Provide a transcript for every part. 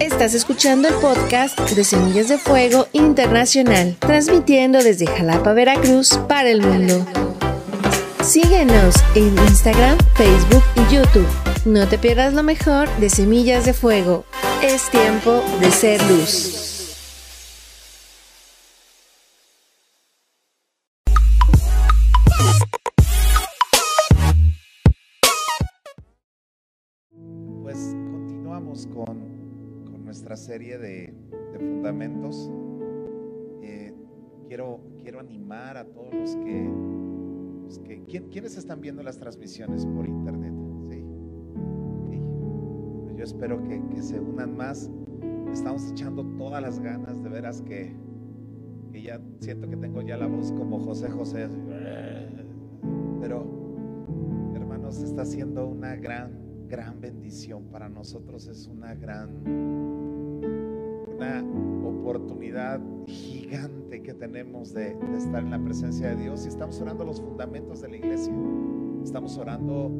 Estás escuchando el podcast de Semillas de Fuego Internacional, transmitiendo desde Jalapa, Veracruz, para el mundo. Síguenos en Instagram, Facebook y YouTube. No te pierdas lo mejor de Semillas de Fuego. Es tiempo de ser luz. Serie de, fundamentos. Eh, quiero, quiero animar a todos los que, los que ¿quién- ¿quiénes están viendo las transmisiones por internet? ¿Sí? Ok. Yo espero que, se unan más. Estamos echando todas las ganas, de veras que, que ya siento que tengo ya la voz como José José. Pero hermanos, está siendo una gran, gran bendición para nosotros. Es una gran, una oportunidad gigante que tenemos de, estar en la presencia de Dios. Y estamos orando los fundamentos de la iglesia. Estamos orando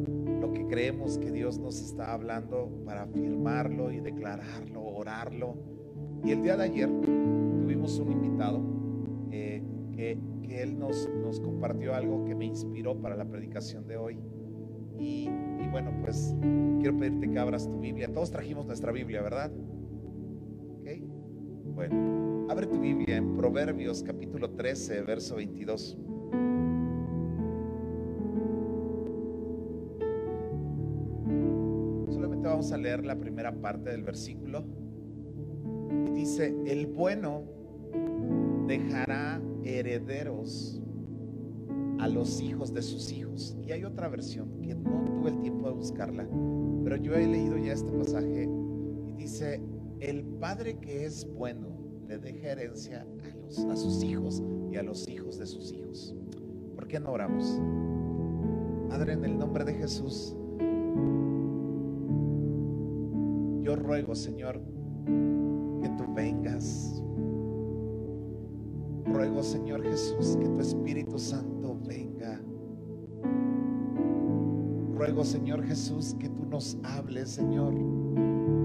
lo que creemos que Dios nos está hablando para afirmarlo y declararlo, orarlo. Y el día de ayer tuvimos un invitado eh, que, que él nos, nos compartió algo que me inspiró para la predicación de hoy. Y, y bueno, pues quiero pedirte que abras tu Biblia. Todos trajimos nuestra Biblia, ¿verdad? Bueno, abre tu Biblia en Proverbios capítulo 13, verso 22. Solamente vamos a leer la primera parte del versículo. Y dice, el bueno dejará herederos a los hijos de sus hijos. Y hay otra versión que no tuve el tiempo de buscarla, pero yo he leído ya este pasaje y dice, el padre que es bueno le deja herencia a, los, a sus hijos y a los hijos de sus hijos. ¿Por qué no oramos? Padre, en el nombre de Jesús, yo ruego, Señor, que tú vengas. Ruego, Señor Jesús, que tu Espíritu Santo venga. Ruego, Señor Jesús, que tú nos hables, Señor.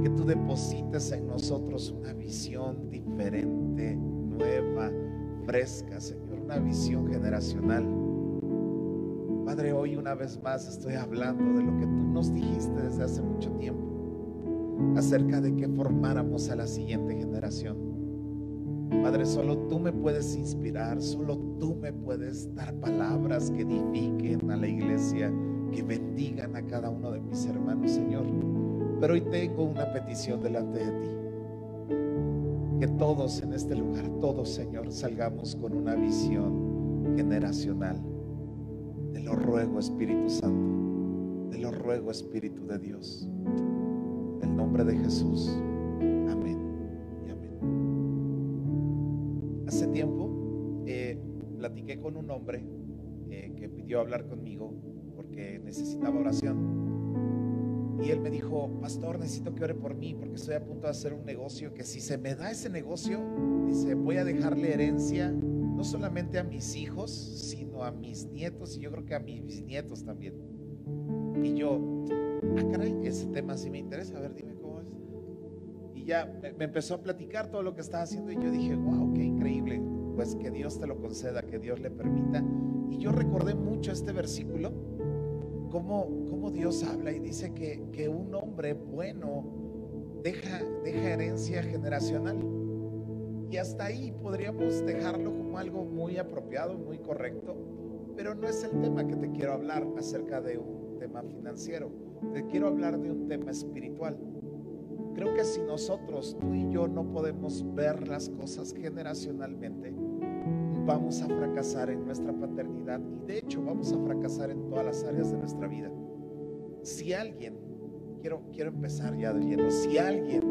Que tú deposites en nosotros una visión diferente, nueva, fresca, Señor. Una visión generacional. Padre, hoy una vez más estoy hablando de lo que tú nos dijiste desde hace mucho tiempo acerca de que formáramos a la siguiente generación. Padre, solo tú me puedes inspirar, solo tú me puedes dar palabras que edifiquen a la iglesia, que bendigan a cada uno de mis hermanos, Señor. Pero hoy tengo una petición delante de ti. Que todos en este lugar, todos, Señor, salgamos con una visión generacional. Te lo ruego, Espíritu Santo. Te lo ruego, Espíritu de Dios. En el nombre de Jesús. Amén. Y amén. Hace tiempo eh, platiqué con un hombre eh, que pidió hablar conmigo porque necesitaba oración. Y él me dijo, pastor, necesito que ore por mí porque estoy a punto de hacer un negocio que si se me da ese negocio, dice, voy a dejarle herencia no solamente a mis hijos, sino a mis nietos y yo creo que a mis bisnietos también. Y yo, ah, caray, ese tema sí me interesa, a ver, dime cómo es. Y ya me empezó a platicar todo lo que estaba haciendo y yo dije, wow, qué increíble. Pues que Dios te lo conceda, que Dios le permita. Y yo recordé mucho este versículo, cómo, cómo Dios habla y dice que, que un hombre bueno deja, deja herencia generacional. Y hasta ahí podríamos dejarlo como algo muy apropiado, muy correcto, pero no es el tema que te quiero hablar acerca de un tema financiero. Te quiero hablar de un tema espiritual. Creo que si nosotros, tú y yo, no podemos ver las cosas generacionalmente, vamos a fracasar en nuestra paternidad y de hecho vamos a fracasar en todas las áreas de nuestra vida. Si alguien, quiero, quiero empezar ya de lleno, si alguien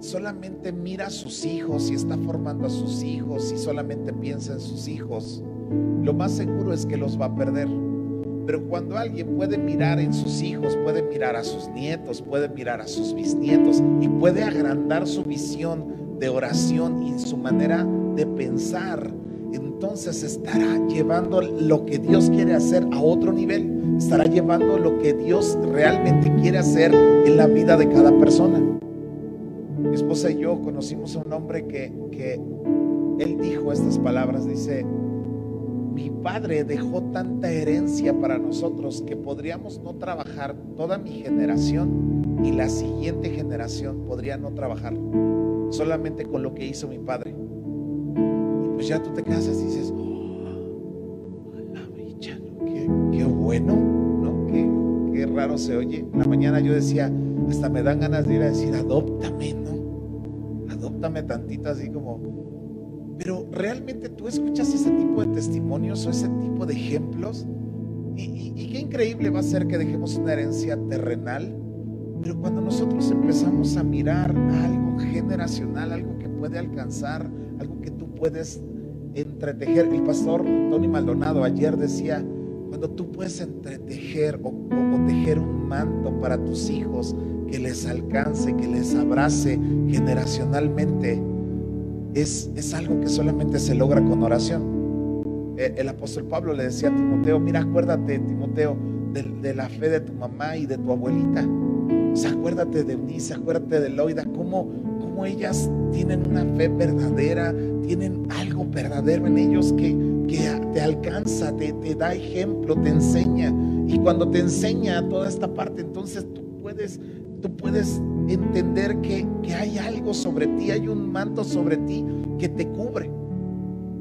solamente mira a sus hijos y está formando a sus hijos y solamente piensa en sus hijos, lo más seguro es que los va a perder. Pero cuando alguien puede mirar en sus hijos, puede mirar a sus nietos, puede mirar a sus bisnietos y puede agrandar su visión de oración y su manera de pensar, entonces estará llevando lo que Dios quiere hacer a otro nivel. Estará llevando lo que Dios realmente quiere hacer en la vida de cada persona. mi esposa y yo conocimos a un hombre que, que él dijo estas palabras, dice, mi padre dejó tanta herencia para nosotros que podríamos no trabajar toda mi generación y la siguiente generación podría no trabajar solamente con lo que hizo mi padre. Pues ya tú te casas y dices, oh, la qué, bueno, ¿no? Qué, raro se oye. En la mañana yo decía, hasta me dan ganas de ir a decir, adóptame, ¿no? Adóptame tantito así como, pero realmente tú escuchas ese tipo de testimonios o ese tipo de ejemplos. Y, qué increíble va a ser que dejemos una herencia terrenal. Pero cuando nosotros empezamos a mirar algo generacional, algo que puede alcanzar, algo que puedes entretejer. El pastor Tony Maldonado ayer decía, cuando tú puedes entretejer o, tejer un manto para tus hijos que les alcance, que les abrace generacionalmente, es, algo que solamente se logra con oración. Eh, el apóstol Pablo le decía a Timoteo, mira, acuérdate, Timoteo, de, la fe de tu mamá y de tu abuelita. Acuérdate de Eunice, acuérdate de Loida, cómo, ellas tienen una fe verdadera, tienen algo verdadero en ellos que, que te alcanza, te, te da ejemplo, te enseña. Y cuando te enseña toda esta parte, entonces tú puedes, tú puedes entender que, hay algo sobre ti, hay un manto sobre ti que te cubre.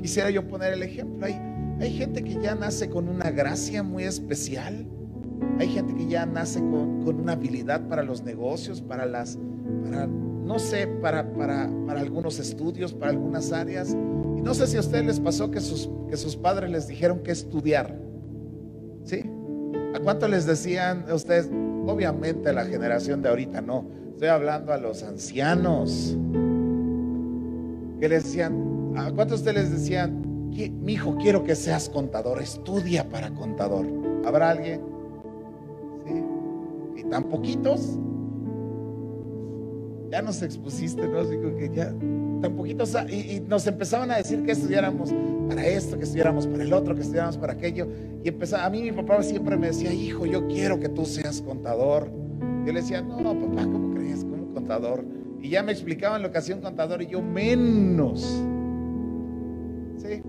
Quisiera yo poner el ejemplo. Hay, hay gente que ya nace con una gracia muy especial. Hay gente que ya nace con, una habilidad para los negocios, para las, para, no sé, para, para, para, algunos estudios, para algunas áreas. Y no sé si a ustedes les pasó que sus, que sus padres les dijeron que estudiar. ¿Sí? ¿A cuánto les decían ustedes? Obviamente la generación de ahorita no Estoy hablando a los ancianos que les decían, ¿a cuántos de ustedes les decían, mi hijo, quiero que seas contador, estudia para contador? ¿Habrá alguien? ¿Sí? ¿Y tan poquitos? Ya nos expusiste, ¿no? Digo que ya, tan poquitos, y, y, nos empezaban a decir que estudiáramos para esto, que estudiáramos para el otro, que estudiáramos para aquello. Y empezaba, a mí mi papá siempre me decía, hijo, yo quiero que tú seas contador. Yo le decía, no, papá, ¿cómo crees? Como contador. Y ya me explicaban lo que hacía un contador y yo menos. ¿Sí?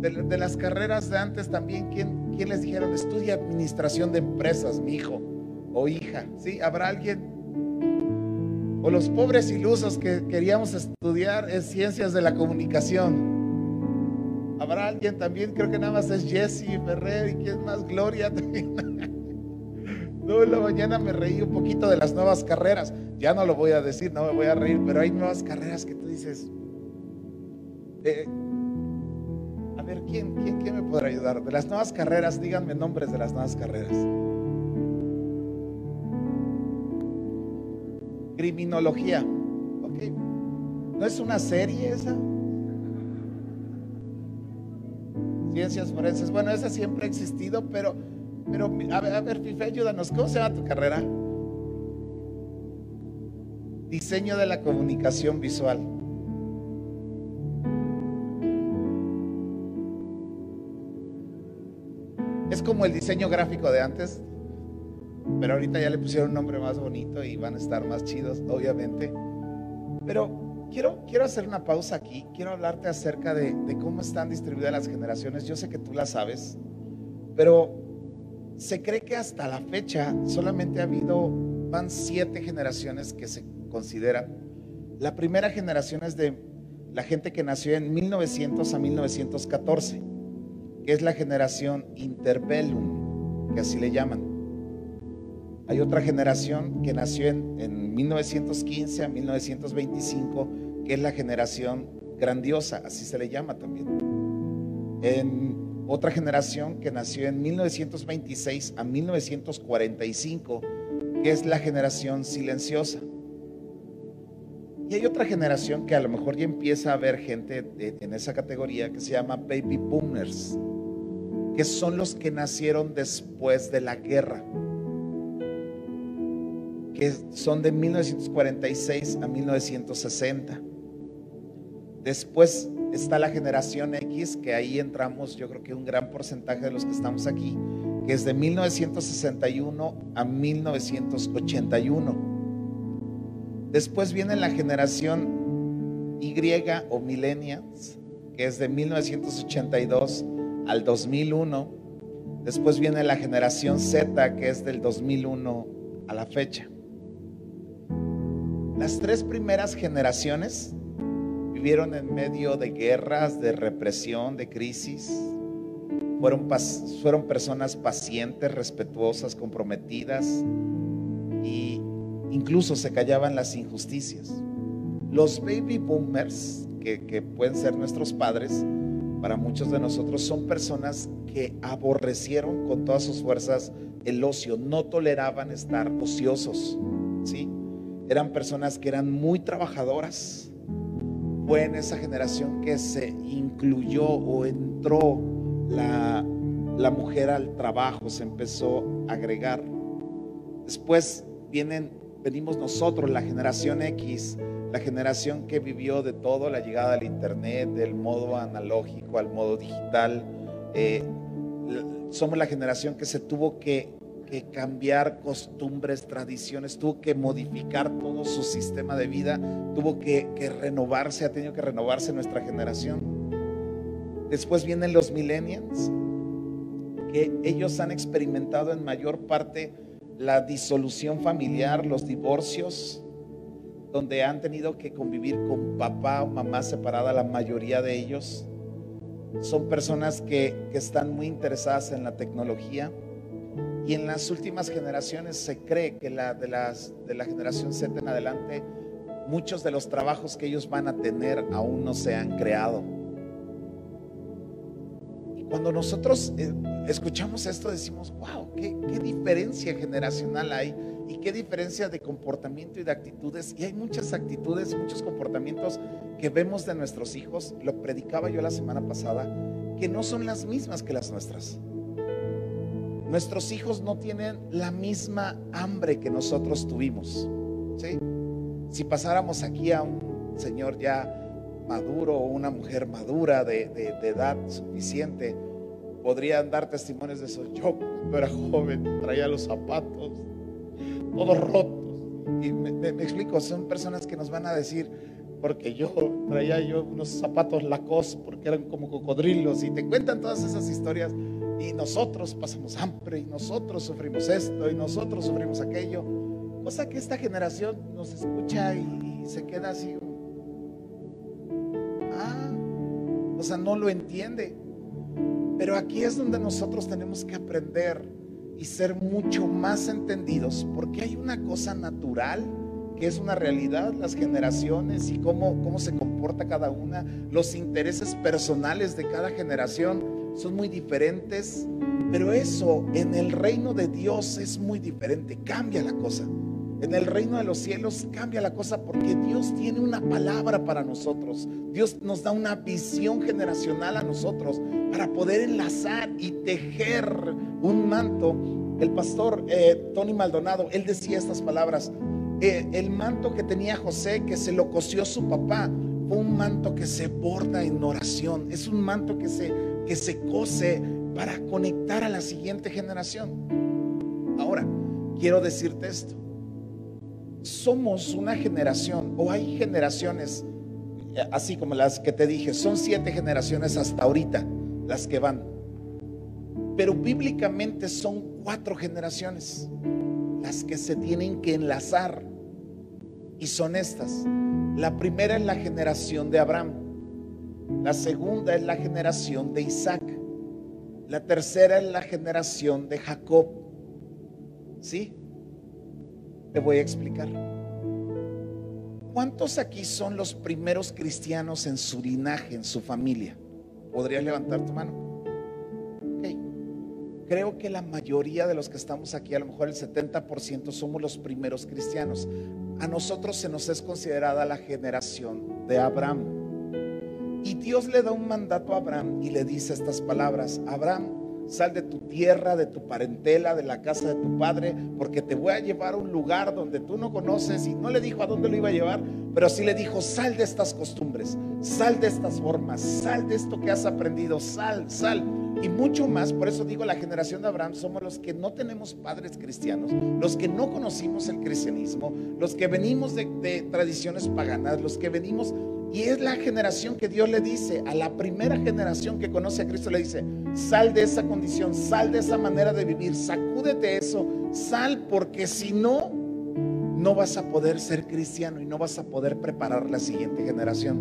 De, las carreras de antes también, ¿quién, ¿quién, les dijeron? Estudia administración de empresas, mi hijo o hija. ¿Sí? ¿Habrá alguien? O los pobres ilusos que queríamos estudiar en ciencias de la comunicación. Habrá alguien también, creo que nada más es Jesse Ferrer y quién más, Gloria también. No, en la mañana me reí un poquito de las nuevas carreras. Ya no lo voy a decir, no me voy a reír, pero hay nuevas carreras que tú dices. Eh, a ver, ¿quién, quién, ¿quién me podrá ayudar? De las nuevas carreras, díganme nombres de las nuevas carreras. Criminología. Ok. ¿No es una serie esa? Ciencias forenses. Bueno, esa siempre ha existido, pero pero a ver, a ver, Fife, ayúdanos. ¿Cómo se llama tu carrera? Diseño de la comunicación visual. Es como el diseño gráfico de antes, pero ahorita ya le pusieron un nombre más bonito y van a estar más chidos, obviamente. Pero quiero, quiero hacer una pausa aquí. Quiero hablarte acerca de, cómo están distribuidas las generaciones. Yo sé que tú las sabes, pero se cree que hasta la fecha solamente ha habido, van siete generaciones que se consideran. La primera generación es de la gente que nació en 1900 a 1914, que es la generación interbellum, que así le llaman. Hay otra generación que nació en, en 1915 a 1925, que es la generación grandiosa, así se le llama también. En otra generación que nació en 1926 a 1945, que es la generación silenciosa. Y hay otra generación que a lo mejor ya empieza a ver gente en esa categoría que se llama baby boomers, que son los que nacieron después de la guerra, que son de 1946 a 1960. Después está la generación X, que ahí entramos yo creo que un gran porcentaje de los que estamos aquí, que es de 1961 a 1981. Después viene la generación Y o millennials, que es de 1982 al 2001. Después viene la generación Z, que es del 2001 a la fecha. Las tres primeras generaciones vivieron en medio de guerras, de represión, de crisis. Fueron, personas pacientes, respetuosas, comprometidas y incluso se callaban las injusticias. Los baby boomers, que, que pueden ser nuestros padres, para muchos de nosotros son personas que aborrecieron con todas sus fuerzas el ocio, no toleraban estar ociosos, ¿sí? Eran personas que eran muy trabajadoras. Fue en esa generación que se incluyó o entró la, la mujer al trabajo, se empezó a agregar. Después vienen, venimos nosotros, la generación X, la generación que vivió de todo, la llegada al Internet, del modo analógico al modo digital. Eh, somos la generación que se tuvo que que cambiar costumbres, tradiciones, tuvo que modificar todo su sistema de vida, tuvo que, renovarse, ha tenido que renovarse nuestra generación. Después vienen los millennials, que ellos han experimentado en mayor parte la disolución familiar, los divorcios, donde han tenido que convivir con papá o mamá separada, la mayoría de ellos. Son personas que, que están muy interesadas en la tecnología y en las últimas generaciones se cree que de, la generación Z en adelante, muchos de los trabajos que ellos van a tener aún no se han creado. Y cuando nosotros eh, escuchamos esto decimos, wow, qué, qué diferencia generacional hay y qué diferencia de comportamiento y de actitudes. Y hay muchas actitudes, muchos comportamientos que vemos de nuestros hijos, lo predicaba yo la semana pasada, que no son las mismas que las nuestras. Nuestros hijos no tienen la misma hambre que nosotros tuvimos. ¿sí? Si pasáramos aquí a un señor ya maduro o una mujer madura de, edad suficiente, podrían dar testimonios de eso. Yo cuando era joven traía los zapatos todos rotos. Y me, explico, son personas que nos van a decir, porque yo traía yo unos zapatos lacos porque eran como cocodrilos y te cuentan todas esas historias y nosotros pasamos hambre y nosotros sufrimos esto y nosotros sufrimos aquello. Cosa que esta generación nos escucha y, se queda así. Ah, o sea, no lo entiende. Pero aquí es donde nosotros tenemos que aprender y ser mucho más entendidos, porque hay una cosa natural que es una realidad, las generaciones y cómo, cómo se comporta cada una, los intereses personales de cada generación son muy diferentes, pero eso en el reino de Dios es muy diferente, cambia la cosa. En el reino de los cielos cambia la cosa porque Dios tiene una palabra para nosotros. Dios nos da una visión generacional a nosotros para poder enlazar y tejer un manto. El pastor eh, Tony Maldonado, él decía estas palabras. Eh, el manto que tenía José, que se lo cosió su papá, fue un manto que se borda en oración. Es un manto que se que se cose para conectar a la siguiente generación. Ahora, quiero decirte esto. Somos una generación, o hay generaciones, así como las que te dije, son siete generaciones hasta ahorita las que van. Pero bíblicamente son cuatro generaciones las que se tienen que enlazar. Y son estas. La primera es la generación de Abraham. La segunda es la generación de Isaac. La tercera es la generación de Jacob. ¿Sí? Te voy a explicar. ¿Cuántos aquí son los primeros cristianos en su linaje, en su familia? ¿Podrías levantar tu mano? Creo que la mayoría de los que estamos aquí, a lo mejor el 70%, somos los primeros cristianos. A nosotros se nos es considerada la generación de Abraham. Y Dios le da un mandato a Abraham y le dice estas palabras, Abraham, sal de tu tierra, de tu parentela, de la casa de tu padre, porque te voy a llevar a un lugar donde tú no conoces. Y no le dijo a dónde lo iba a llevar, pero sí le dijo, sal de estas costumbres, sal de estas formas, sal de esto que has aprendido, sal, sal. Y mucho más, por eso digo, la generación de Abraham somos los que no tenemos padres cristianos, los que no conocimos el cristianismo, los que venimos de, de tradiciones paganas, los que venimos y es la generación que Dios le dice, a la primera generación que conoce a Cristo le dice, sal de esa condición, sal de esa manera de vivir, sacúdete eso, sal porque si no, no vas a poder ser cristiano y no vas a poder preparar la siguiente generación.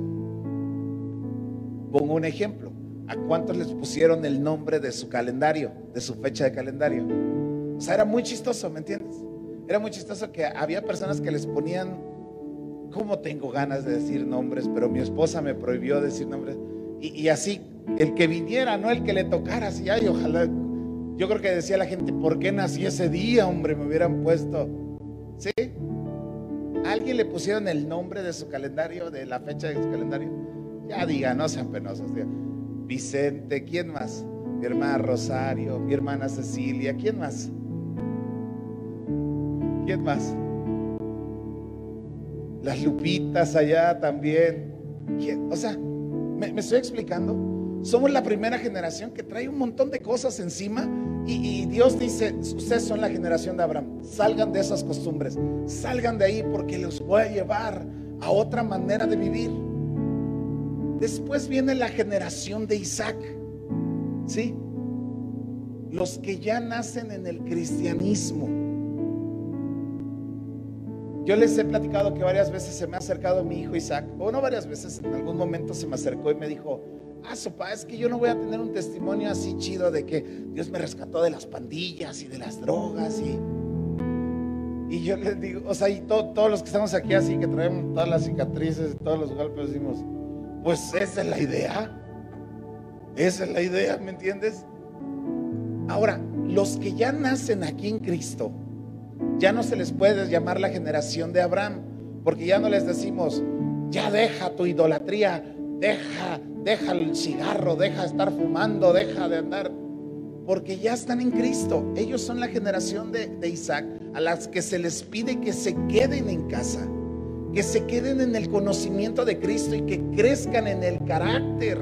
Pongo un ejemplo. ¿A cuántos les pusieron el nombre de su calendario, de su fecha de calendario? O sea, era muy chistoso, ¿me entiendes? Era muy chistoso que había personas que les ponían ¿Cómo tengo ganas de decir nombres? Pero mi esposa me prohibió decir nombres. Y, así, el que viniera, no el que le tocara, así, ay, ojalá. Yo creo que decía la gente, ¿por qué nací ese día, hombre? Me hubieran puesto. ¿Sí? alguien le pusieron el nombre de su calendario, de la fecha de su calendario? Ya diga, no sean penosos. Vicente, ¿quién más? Mi hermana Rosario, mi hermana Cecilia, ¿quién más? ¿Quién más? Las lupitas allá también. O sea, ¿me, estoy explicando? Somos la primera generación que trae un montón de cosas encima y, Dios dice, ustedes son la generación de Abraham, salgan de esas costumbres, salgan de ahí porque los voy a llevar a otra manera de vivir. Después viene la generación de Isaac, ¿sí? Los que ya nacen en el cristianismo yo les he platicado que varias veces se me ha acercado mi hijo Isaac, o no varias veces, en algún momento se me acercó y me dijo, ah, sopa, es que yo no voy a tener un testimonio así chido de que Dios me rescató de las pandillas y de las drogas y... Y yo les digo, o sea, y todos los que estamos aquí así, que traemos todas las cicatrices, todos los golpes, decimos, pues esa es la idea. Esa es la idea, ¿me entiendes? Ahora, los que ya nacen aquí en Cristo, ya no se les puede llamar la generación de Abraham, porque ya no les decimos, ya deja tu idolatría, deja, deja el cigarro, deja de estar fumando, deja de andar, porque ya están en Cristo. Ellos son la generación de, de Isaac a las que se les pide que se queden en casa, que se queden en el conocimiento de Cristo y que crezcan en el carácter.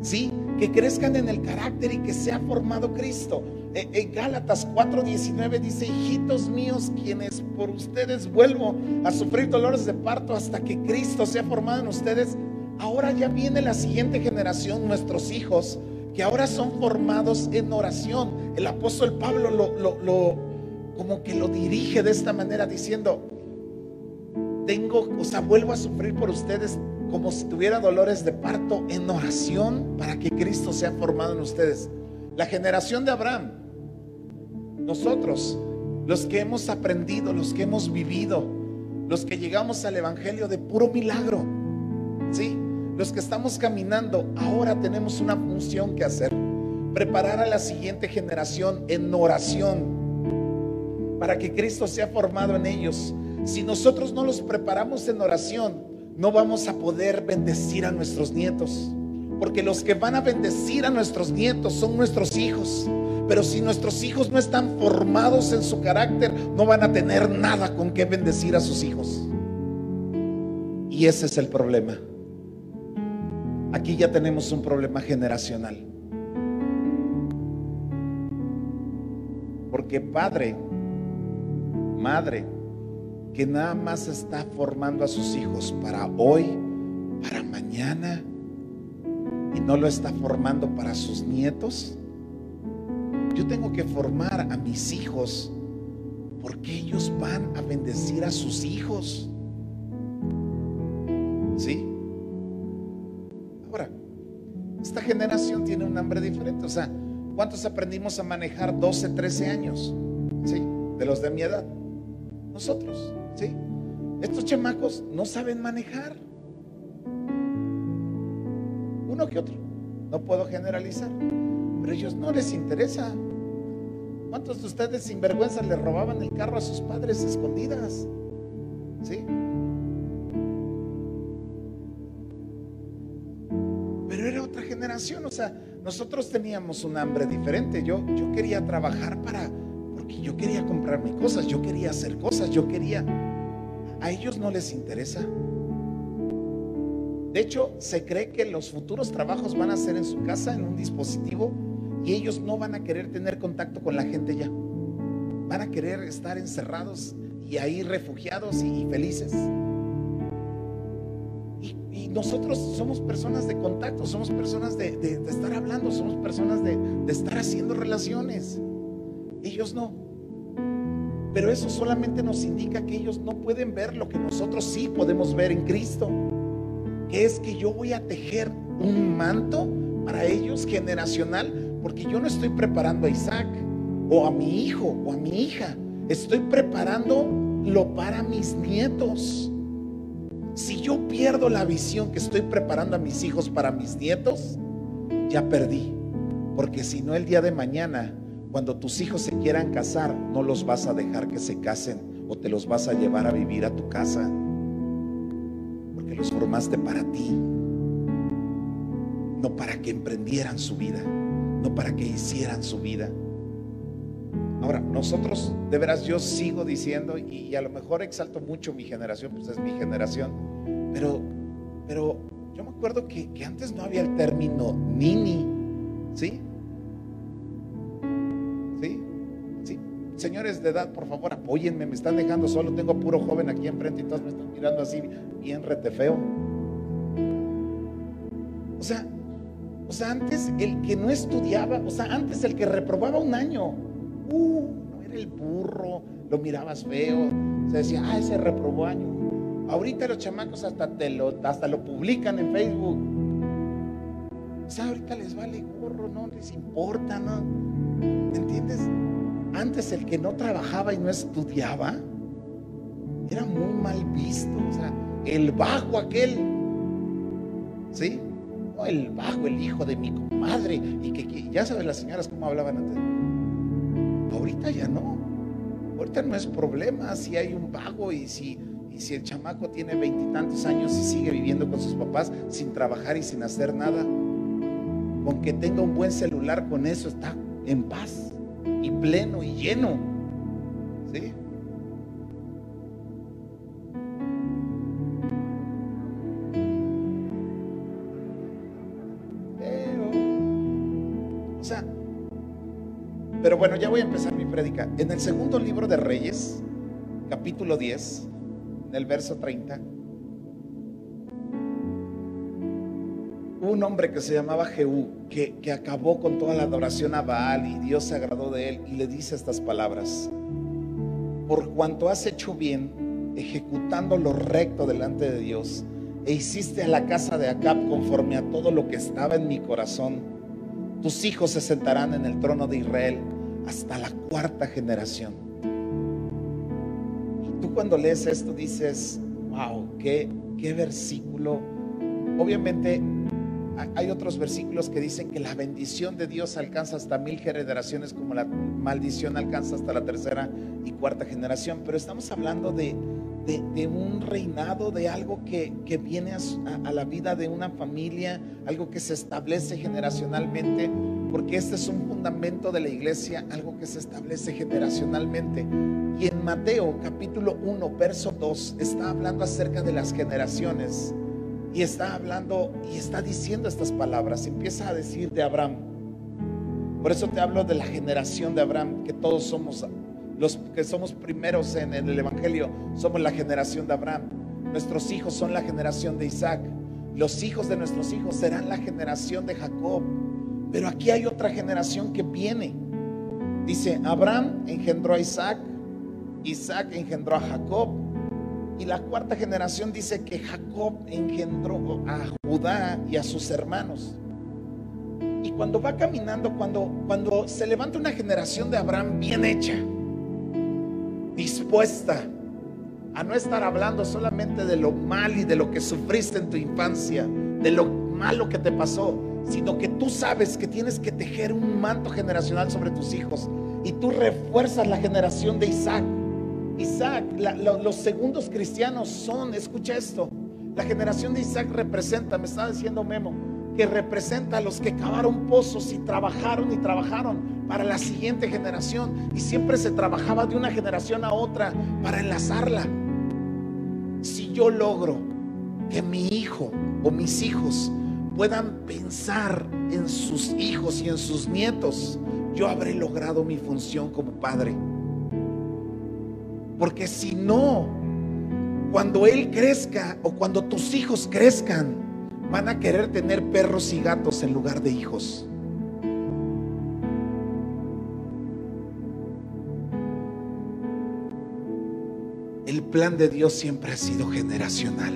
¿Sí? que crezcan en el carácter y que sea formado Cristo. E, en Gálatas 4:19 dice, hijitos míos, quienes por ustedes vuelvo a sufrir dolores de parto hasta que Cristo sea formado en ustedes, ahora ya viene la siguiente generación, nuestros hijos, que ahora son formados en oración. El apóstol Pablo lo, lo como que lo dirige de esta manera diciendo, tengo, o sea, vuelvo a sufrir por ustedes como si tuviera dolores de parto en oración para que Cristo sea formado en ustedes. La generación de Abraham, nosotros, los que hemos aprendido, los que hemos vivido, los que llegamos al Evangelio de puro milagro, ¿sí? Los que estamos caminando, ahora tenemos una función que hacer, preparar a la siguiente generación en oración para que Cristo sea formado en ellos. Si nosotros no los preparamos en oración, no vamos a poder bendecir a nuestros nietos. Porque los que van a bendecir a nuestros nietos son nuestros hijos. Pero si nuestros hijos no están formados en su carácter, no van a tener nada con que bendecir a sus hijos. Y ese es el problema. Aquí ya tenemos un problema generacional. Porque padre, madre, que nada más está formando a sus hijos para hoy, para mañana, y no lo está formando para sus nietos. Yo tengo que formar a mis hijos porque ellos van a bendecir a sus hijos. ¿Sí? Ahora, esta generación tiene un hambre diferente. O sea, ¿cuántos aprendimos a manejar 12, 13 años? ¿Sí? De los de mi edad. Nosotros. ¿Sí? Estos chamacos no saben manejar. Uno que otro. No puedo generalizar. Pero ellos no les interesa. ¿Cuántos de ustedes sin vergüenza le robaban el carro a sus padres escondidas? ¿Sí? Pero era otra generación, o sea, nosotros teníamos un hambre diferente. Yo, yo quería trabajar para, porque yo quería comprarme cosas, yo quería hacer cosas, yo quería... A ellos no les interesa. De hecho, se cree que los futuros trabajos van a ser en su casa, en un dispositivo, y ellos no van a querer tener contacto con la gente ya. Van a querer estar encerrados y ahí refugiados y, felices. Y, nosotros somos personas de contacto, somos personas de, estar hablando, somos personas de, estar haciendo relaciones. Ellos no. Pero eso solamente nos indica que ellos no pueden ver lo que nosotros sí podemos ver en Cristo. Es que yo voy a tejer un manto para ellos generacional, porque yo no estoy preparando a Isaac o a mi hijo o a mi hija. Estoy preparando lo para mis nietos. Si yo pierdo la visión que estoy preparando a mis hijos para mis nietos, ya perdí. Porque si no el día de mañana cuando tus hijos se quieran casar, no los vas a dejar que se casen o te los vas a llevar a vivir a tu casa. Los formaste para ti. No para que emprendieran su vida. No para que hicieran su vida. Ahora, nosotros, de veras, yo sigo diciendo, y, a lo mejor exalto mucho mi generación, pues es mi generación, pero, pero yo me acuerdo que, que antes no había el término nini, ¿sí? Señores de edad, por favor, apóyenme, me están dejando solo, tengo puro joven aquí enfrente y todos me están mirando así, bien rete feo. O sea, o sea, antes el que no estudiaba, o sea, antes el que reprobaba un año, uh, no era el burro, lo mirabas feo, se decía, ah, ese reprobó año. Ahorita los chamacos hasta, te lo, publican en Facebook. O sea, ahorita les vale gorro, no les importa, ¿no? ¿Me entiendes? Antes el que no trabajaba y no estudiaba era muy mal visto. O sea, el bajo aquel, ¿sí? No, el bajo, el hijo de mi comadre. Y que, ya sabes las señoras cómo hablaban antes. Ahorita ya no. Ahorita no es problema si hay un vago y si, y si el chamaco tiene veintitantos años y sigue viviendo con sus papás sin trabajar y sin hacer nada. Con que tenga un buen celular, con eso está en paz y pleno y lleno. ¿Sí? O sea, pero bueno, ya voy a empezar mi prédica. En el segundo libro de Reyes, capítulo 10, en el verso 30. Un hombre que se llamaba Jehú, que, que acabó con toda la adoración a Baal y Dios se agradó de él y le dice estas palabras. Por cuanto has hecho bien, ejecutando lo recto delante de Dios, e hiciste a la casa de Acab conforme a todo lo que estaba en mi corazón, tus hijos se sentarán en el trono de Israel hasta la cuarta generación. Y tú cuando lees esto dices, wow, qué, qué versículo. Obviamente hay otros versículos que dicen que la bendición de Dios alcanza hasta mil generaciones como la maldición alcanza hasta la tercera y cuarta generación. Pero estamos hablando de, un reinado, de algo que, viene a, la vida de una familia, algo que se establece generacionalmente, porque este es un fundamento de la iglesia, algo que se establece generacionalmente. Y en Mateo capítulo 1, verso 2, está hablando acerca de las generaciones y está hablando y está diciendo estas palabras. Empieza a decir de Abraham. Por eso te hablo de la generación de Abraham, que todos somos los que somos primeros en, el Evangelio, somos la generación de Abraham. Nuestros hijos son la generación de Isaac. Los hijos de nuestros hijos serán la generación de Jacob. Pero aquí hay otra generación que viene. Dice, Abraham engendró a Isaac, Isaac engendró a Jacob y la cuarta generación dice que Jacob engendró a Judá y a sus hermanos. Y cuando va caminando, cuando, cuando se levanta una generación de Abraham bien hecha, dispuesta a no estar hablando solamente de lo mal y de lo que sufriste en tu infancia, de lo malo que te pasó, sino que tú sabes que tienes que tejer un manto generacional sobre tus hijos y tú refuerzas la generación de Isaac Isaac, los segundos cristianos son, escucha esto, la generación de Isaac representa, me está diciendo Memo, que representa a los que cavaron pozos y trabajaron y trabajaron para la siguiente generación. Y siempre se trabajaba de una generación a otra para enlazarla. Si yo logro que mi hijo o mis hijos puedan pensar en sus hijos y en sus nietos, yo habré logrado mi función como padre. Porque si no, cuando él crezca o cuando tus hijos crezcan, van a querer tener perros y gatos en lugar de hijos. El plan de Dios siempre ha sido generacional.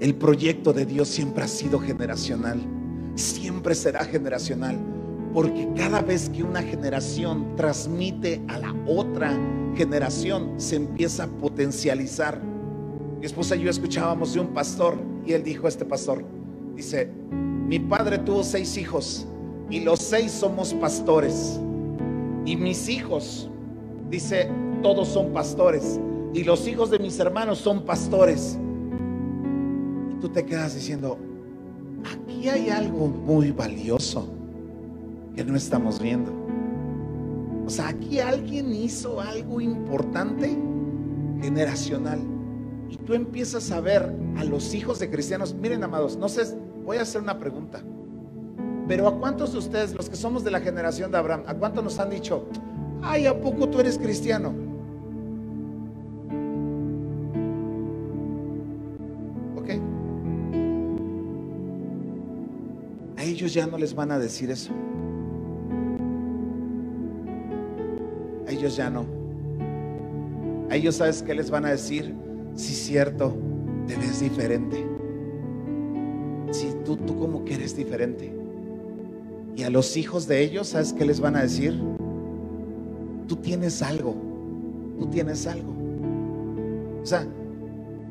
El proyecto de Dios siempre ha sido generacional. Siempre será generacional. Porque cada vez que una generación transmite a la otra generación, se empieza a potencializar. Mi esposa y yo escuchábamos de un pastor y él dijo a este pastor, dice, mi padre tuvo seis hijos y los seis somos pastores. Y mis hijos, dice, todos son pastores. Y los hijos de mis hermanos son pastores tú te quedas diciendo, aquí hay algo muy valioso que no estamos viendo. O sea, aquí alguien hizo algo importante generacional. Y tú empiezas a ver a los hijos de cristianos. Miren, amados, no sé, voy a hacer una pregunta. Pero ¿a cuántos de ustedes, los que somos de la generación de Abraham, a cuántos nos han dicho, ay, ¿a poco tú eres cristiano? ellos ya no les van a decir eso. Ellos ya no. A ellos sabes qué les van a decir. Es cierto, te ves diferente. Si tú, tú como que eres diferente. Y a los hijos de ellos, ¿sabes qué les van a decir? Tú tienes algo. Tú tienes algo. O sea,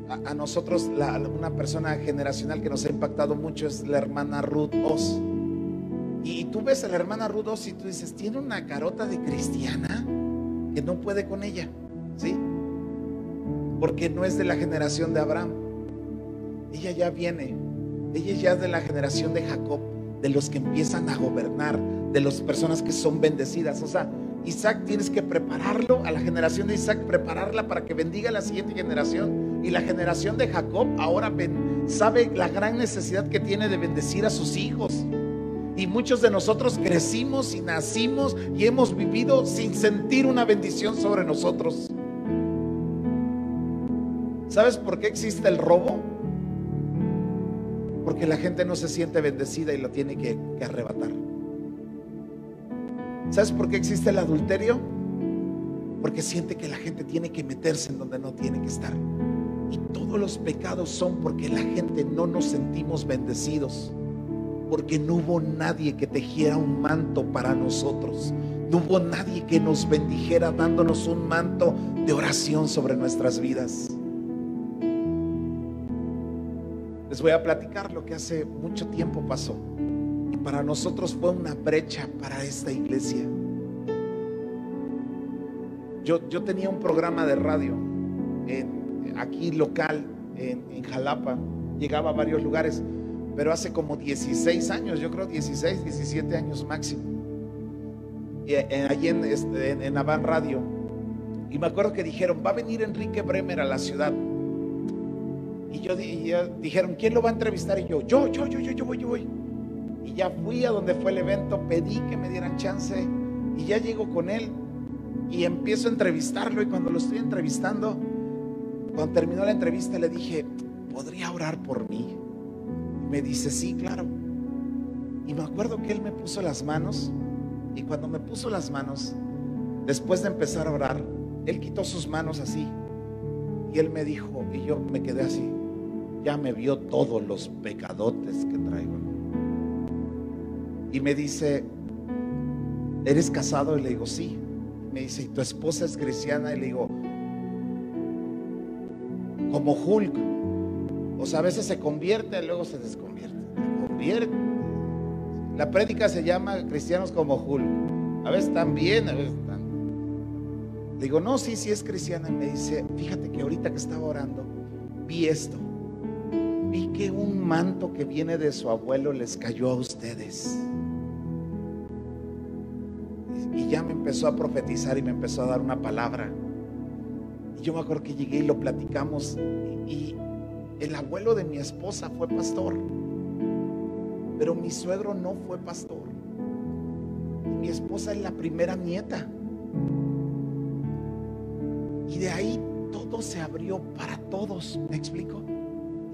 a, nosotros una persona generacional que nos ha impactado mucho es la hermana Ruth Oz. Y, tú ves a la hermana Ruth Oz y tú dices, tiene una carota de cristiana que no puede con ella, ¿sí? Porque no es de la generación de Abraham. Ella ya viene, ella ya es de la generación de Jacob, de los que empiezan a gobernar, de las personas que son bendecidas. O sea, Isaac tienes que prepararlo, a la generación de Isaac, prepararla para que bendiga a la siguiente generación y la generación de Jacob ahora sabe la gran necesidad que tiene de bendecir a sus hijos. Y muchos de nosotros crecimos y nacimos y hemos vivido sin sentir una bendición sobre nosotros. ¿Sabes por qué existe el robo? Porque la gente no se siente bendecida y la tiene que, que arrebatar. ¿Sabes por qué existe el adulterio? Porque siente que la gente tiene que meterse en donde no tiene que estar. Y todos los pecados son porque la gente no nos sentimos bendecidos. Porque no hubo nadie que tejiera un manto para nosotros. No hubo nadie que nos bendijera dándonos un manto de oración sobre nuestras vidas. Les voy a platicar lo que hace mucho tiempo pasó. Y para nosotros fue una brecha para esta iglesia. Yo, yo tenía un programa de radio aquí local en, Jalapa, llegaba a varios lugares, pero hace como 16 años, yo creo 16, 17 años máximo. Y eh, allí en, este, en, en Radio. Y me acuerdo que dijeron, va a venir Enrique Bremer a la ciudad. Y yo y dijeron, ¿quién lo va a entrevistar? Y yo, yo, yo, yo, yo, yo voy, yo voy. Y ya fui a donde fue el evento, pedí que me dieran chance y ya llego con él y empiezo a entrevistarlo y cuando lo estoy entrevistando, cuando terminó la entrevista le dije, ¿podría orar por mí? Me dice, sí, claro. Y me acuerdo que él me puso las manos y cuando me puso las manos, después de empezar a orar, él quitó sus manos así y él me dijo, y yo me quedé así, ya me vio todos los pecadotes que traigo. Y me dice, ¿eres casado? Y le digo, sí. Me dice, ¿y tu esposa es cristiana? Y le digo, como Hulk. O sea, a veces se convierte, luego se desconvierte. Convierte. La prédica se llama cristianos como Hulk. A veces están bien, a veces están. digo, no, sí, sí es cristiana. Y me dice, fíjate que ahorita que estaba orando, vi esto. Vi que un manto que viene de su abuelo les cayó a ustedes. Y ya me empezó a profetizar y me empezó a dar una palabra yo me acuerdo que llegué y lo platicamos y, el abuelo de mi esposa fue pastor. Pero mi suegro no fue pastor. Y mi esposa es la primera nieta. Y de ahí todo se abrió para todos, ¿me explico?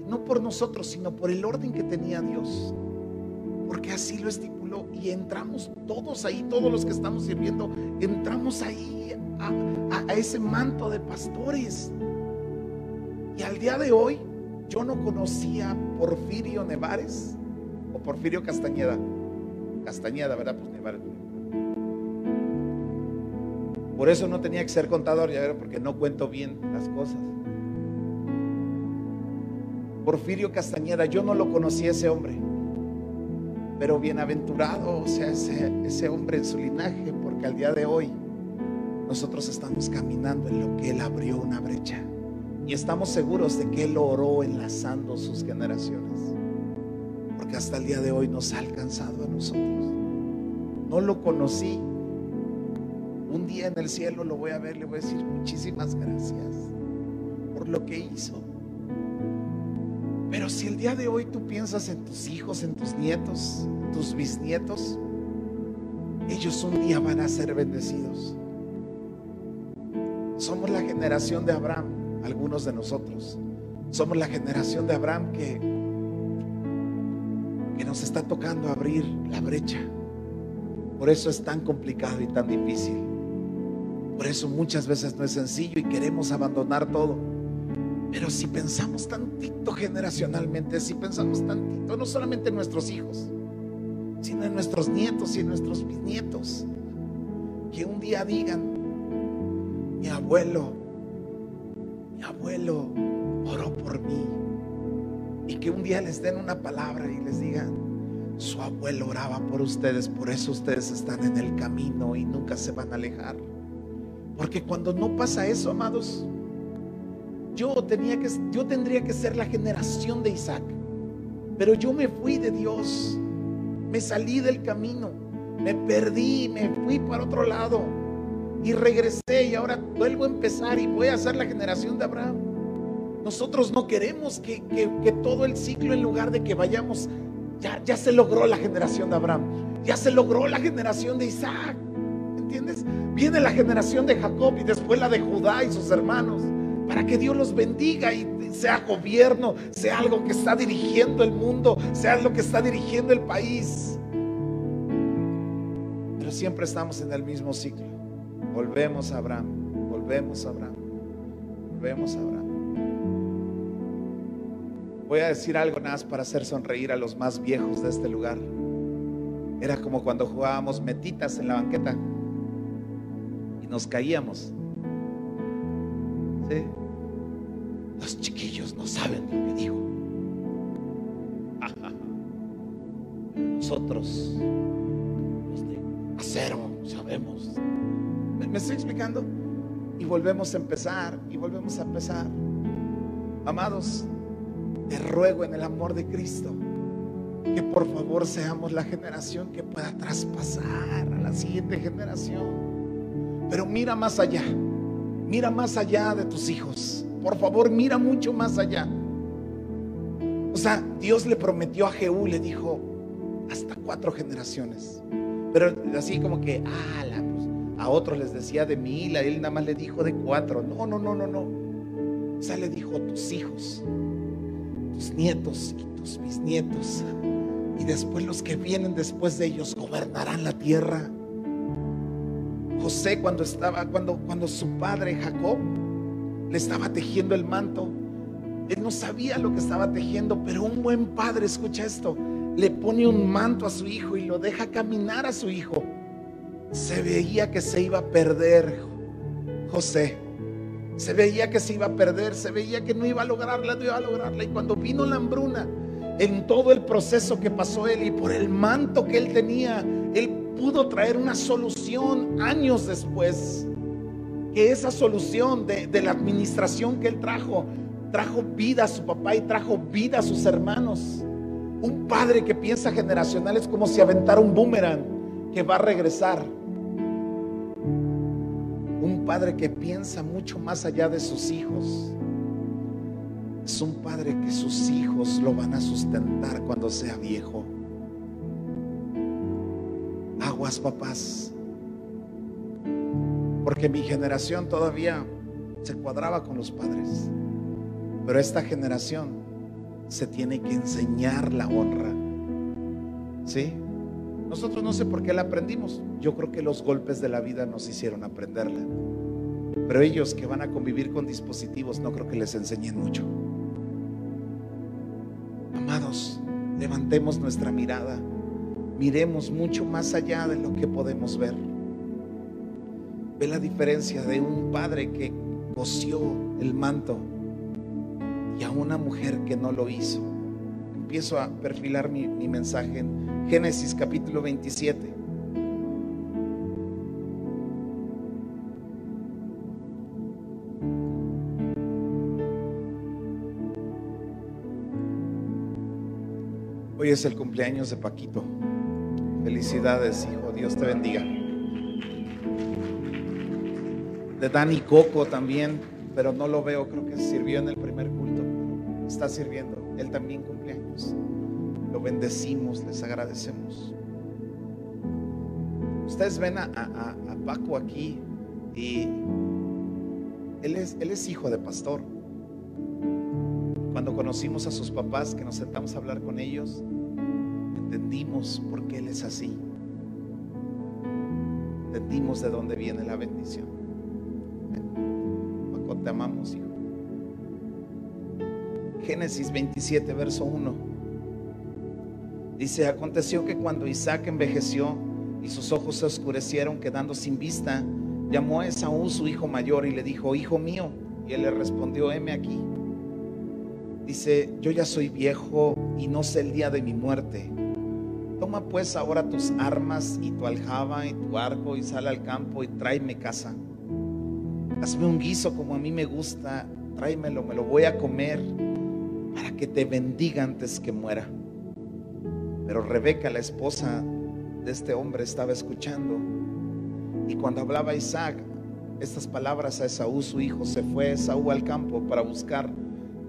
No por nosotros, sino por el orden que tenía Dios. Porque así lo estipuló. Y entramos todos ahí, todos los que estamos sirviendo, entramos ahí a, a ese manto de pastores. Y al día de hoy, yo no conocía Porfirio Nevares o Porfirio Castañeda. Castañeda, ¿verdad? Pues Nevares. Por eso no tenía que ser contador, ya porque no cuento bien las cosas. Porfirio Castañeda, yo no lo conocía ese hombre, pero bienaventurado, o sea, ese, ese hombre en su linaje, porque al día de hoy nosotros estamos caminando en lo que él abrió una brecha. Y estamos seguros de que Él oró enlazando sus generaciones. Porque hasta el día de hoy nos ha alcanzado a nosotros. No lo conocí. Un día en el cielo lo voy a ver, le voy a decir muchísimas gracias por lo que hizo. Pero si el día de hoy tú piensas en tus hijos, en tus nietos, tus bisnietos, ellos un día van a ser bendecidos. Somos la generación de Abraham algunos de nosotros. Somos la generación de Abraham que, que nos está tocando abrir la brecha. Por eso es tan complicado y tan difícil. Por eso muchas veces no es sencillo y queremos abandonar todo. Pero si pensamos tantito generacionalmente, si pensamos tantito, no solamente en nuestros hijos, sino en nuestros nietos y en nuestros bisnietos, que un día digan, mi abuelo mi abuelo oró por mí. Y que un día les den una palabra y les digan, su abuelo oraba por ustedes, por eso ustedes están en el camino y nunca se van a alejar. Porque cuando no pasa eso, amados, yo tenía que yo tendría que ser la generación de Isaac. Pero yo me fui de Dios. Me salí del camino. Me perdí, me fui para otro lado y regresé y ahora vuelvo a empezar y voy a ser la generación de Abraham. Nosotros no queremos que, todo el ciclo, en lugar de que vayamos, ya, ya se logró la generación de Abraham, ya se logró la generación de Isaac. ¿Entiendes? Viene la generación de Jacob y después la de Judá y sus hermanos, para que Dios los bendiga y sea gobierno, sea algo que está dirigiendo el mundo, sea lo que está dirigiendo el país. Pero siempre estamos en el mismo ciclo. Volvemos a Abraham, volvemos a Abraham, volvemos a Abraham. Voy a decir algo más para hacer sonreír a los más viejos de este lugar. Era como cuando jugábamos metitas en la banqueta y nos caíamos. ¿Sí? Los chiquillos no saben lo que digo. Nosotros, los de acero, sabemos. ¿Me estoy explicando? Y volvemos a empezar, y volvemos a empezar. Amados, te ruego en el amor de Cristo que por favor seamos la generación que pueda traspasar a la siguiente generación. Pero mira más allá, mira más allá de tus hijos. Por favor, mira mucho más allá. O sea, Dios le prometió a Jehú, le dijo, hasta cuatro generaciones. Pero así como que, ah, la a otros les decía de mil, a él nada más le dijo de cuatro. No, no, no, no, no. O sea, le dijo tus hijos, tus nietos y tus bisnietos. Y después los que vienen después de ellos gobernarán la tierra. José cuando estaba, cuando, cuando su padre Jacob le estaba tejiendo el manto, él no sabía lo que estaba tejiendo, pero un buen padre, escucha esto, le pone un manto a su hijo y lo deja caminar a su hijo se veía que se iba a perder José. Se veía que se iba a perder, se veía que no iba a lograrla, no iba a lograrla. Y cuando vino la hambruna, en todo el proceso que pasó él y por el manto que él tenía, él pudo traer una solución años después. Que esa solución de, la administración que él trajo, trajo vida a su papá y trajo vida a sus hermanos. Un padre que piensa generacional es como si aventara un boomerang que va a regresar padre que piensa mucho más allá de sus hijos. Es un padre que sus hijos lo van a sustentar cuando sea viejo. aguas, papás. Porque mi generación todavía se cuadraba con los padres. Pero esta generación se tiene que enseñar la honra. ¿Sí? Nosotros no sé por qué la aprendimos. Yo creo que los golpes de la vida nos hicieron aprenderla. Pero ellos que van a convivir con dispositivos no creo que les enseñen mucho. Amados, levantemos nuestra mirada. Miremos mucho más allá de lo que podemos ver. Ve la diferencia de un padre que cosió el manto y a una mujer que no lo hizo. Empiezo a perfilar mi, mi mensaje en Génesis capítulo 27. Es el cumpleaños de Paquito. Felicidades, hijo. Dios te bendiga. De Dani Coco también, pero no lo veo. Creo que sirvió en el primer culto. Está sirviendo. Él también cumpleaños. Lo bendecimos, les agradecemos. Ustedes ven a, a- a Paco aquí y él es, él es hijo de pastor. Cuando conocimos a sus papás, que nos sentamos a hablar con ellos, entendimos por qué Él es así. Entendimos de dónde viene la bendición. Paco, te amamos, hijo. Génesis 27, verso 1. Dice, aconteció que cuando Isaac envejeció y sus ojos se oscurecieron, quedando sin vista, llamó a Esaú, su hijo mayor, y le dijo, hijo mío. Y él le respondió, heme aquí. Dice, yo ya soy viejo y no sé el día de mi muerte. Toma pues ahora tus armas y tu aljaba y tu arco y sal al campo y tráeme casa. Hazme un guiso como a mí me gusta, tráemelo, me lo voy a comer para que te bendiga antes que muera. Pero Rebeca, la esposa de este hombre, estaba escuchando. Y cuando hablaba Isaac estas palabras a Esaú, su hijo, se fue Esaú al campo para buscar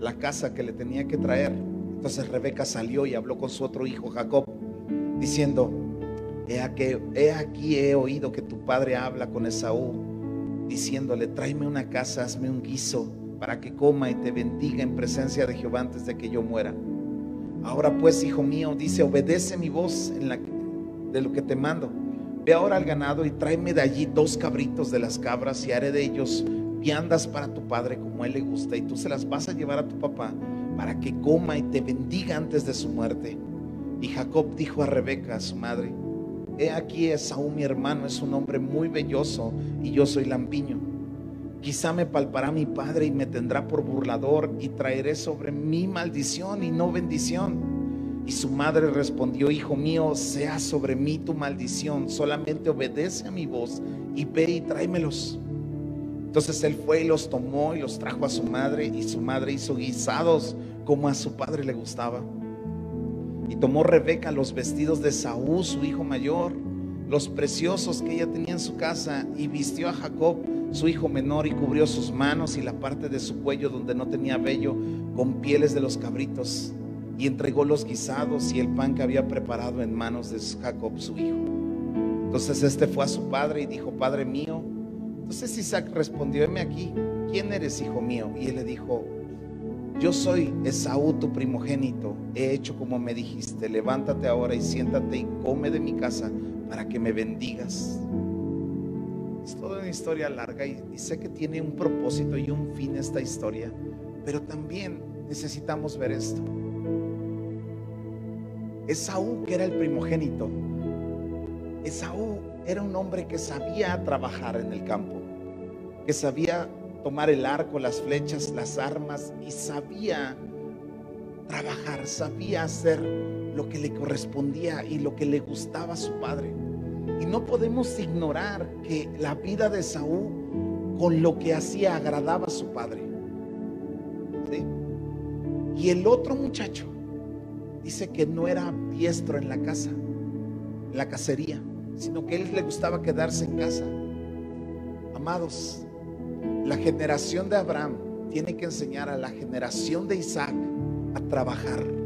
la casa que le tenía que traer. Entonces Rebeca salió y habló con su otro hijo Jacob, diciendo, he aquí, he oído que tu padre habla con Esaú, diciéndole, tráeme una casa, hazme un guiso para que coma y te bendiga en presencia de Jehová antes de que yo muera. Ahora pues, hijo mío, dice, obedece mi voz de lo que te mando. Ve ahora al ganado y tráeme de allí dos cabritos de las cabras y haré de ellos viandas para tu padre como él le gusta y tú se las vas a llevar a tu papá para que coma y te bendiga antes de su muerte. Y Jacob dijo a Rebeca, su madre, he aquí Esaú mi hermano es un hombre muy belloso y yo soy lampiño. Quizá me palpará mi padre y me tendrá por burlador y traeré sobre mí maldición y no bendición. Y su madre respondió, hijo mío, sea sobre mí tu maldición, solamente obedece a mi voz y ve y tráemelos. Entonces él fue y los tomó y los trajo a su madre y su madre hizo guisados como a su padre le gustaba. Y tomó Rebeca los vestidos de Saúl, su hijo mayor, los preciosos que ella tenía en su casa y vistió a Jacob, su hijo menor, y cubrió sus manos y la parte de su cuello donde no tenía vello con pieles de los cabritos. Y entregó los guisados y el pan que había preparado en manos de Jacob, su hijo. Entonces este fue a su padre y dijo, Padre mío, entonces Isaac respondió, aquí, ¿quién eres, hijo mío? Y él le dijo, yo soy Esaú, tu primogénito, he hecho como me dijiste, levántate ahora y siéntate y come de mi casa para que me bendigas. Es toda una historia larga y, y sé que tiene un propósito y un fin esta historia, pero también necesitamos ver esto. Esaú, que era el primogénito, Esaú era un hombre que sabía trabajar en el campo, que sabía tomar el arco, las flechas, las armas y sabía trabajar, sabía hacer lo que le correspondía y lo que le gustaba a su padre. Y no podemos ignorar que la vida de Saúl con lo que hacía agradaba a su padre. ¿Sí? Y el otro muchacho dice que no era diestro en la casa, en la cacería, sino que a él le gustaba quedarse en casa. Amados, la generación de Abraham tiene que enseñar a la generación de Isaac a trabajar.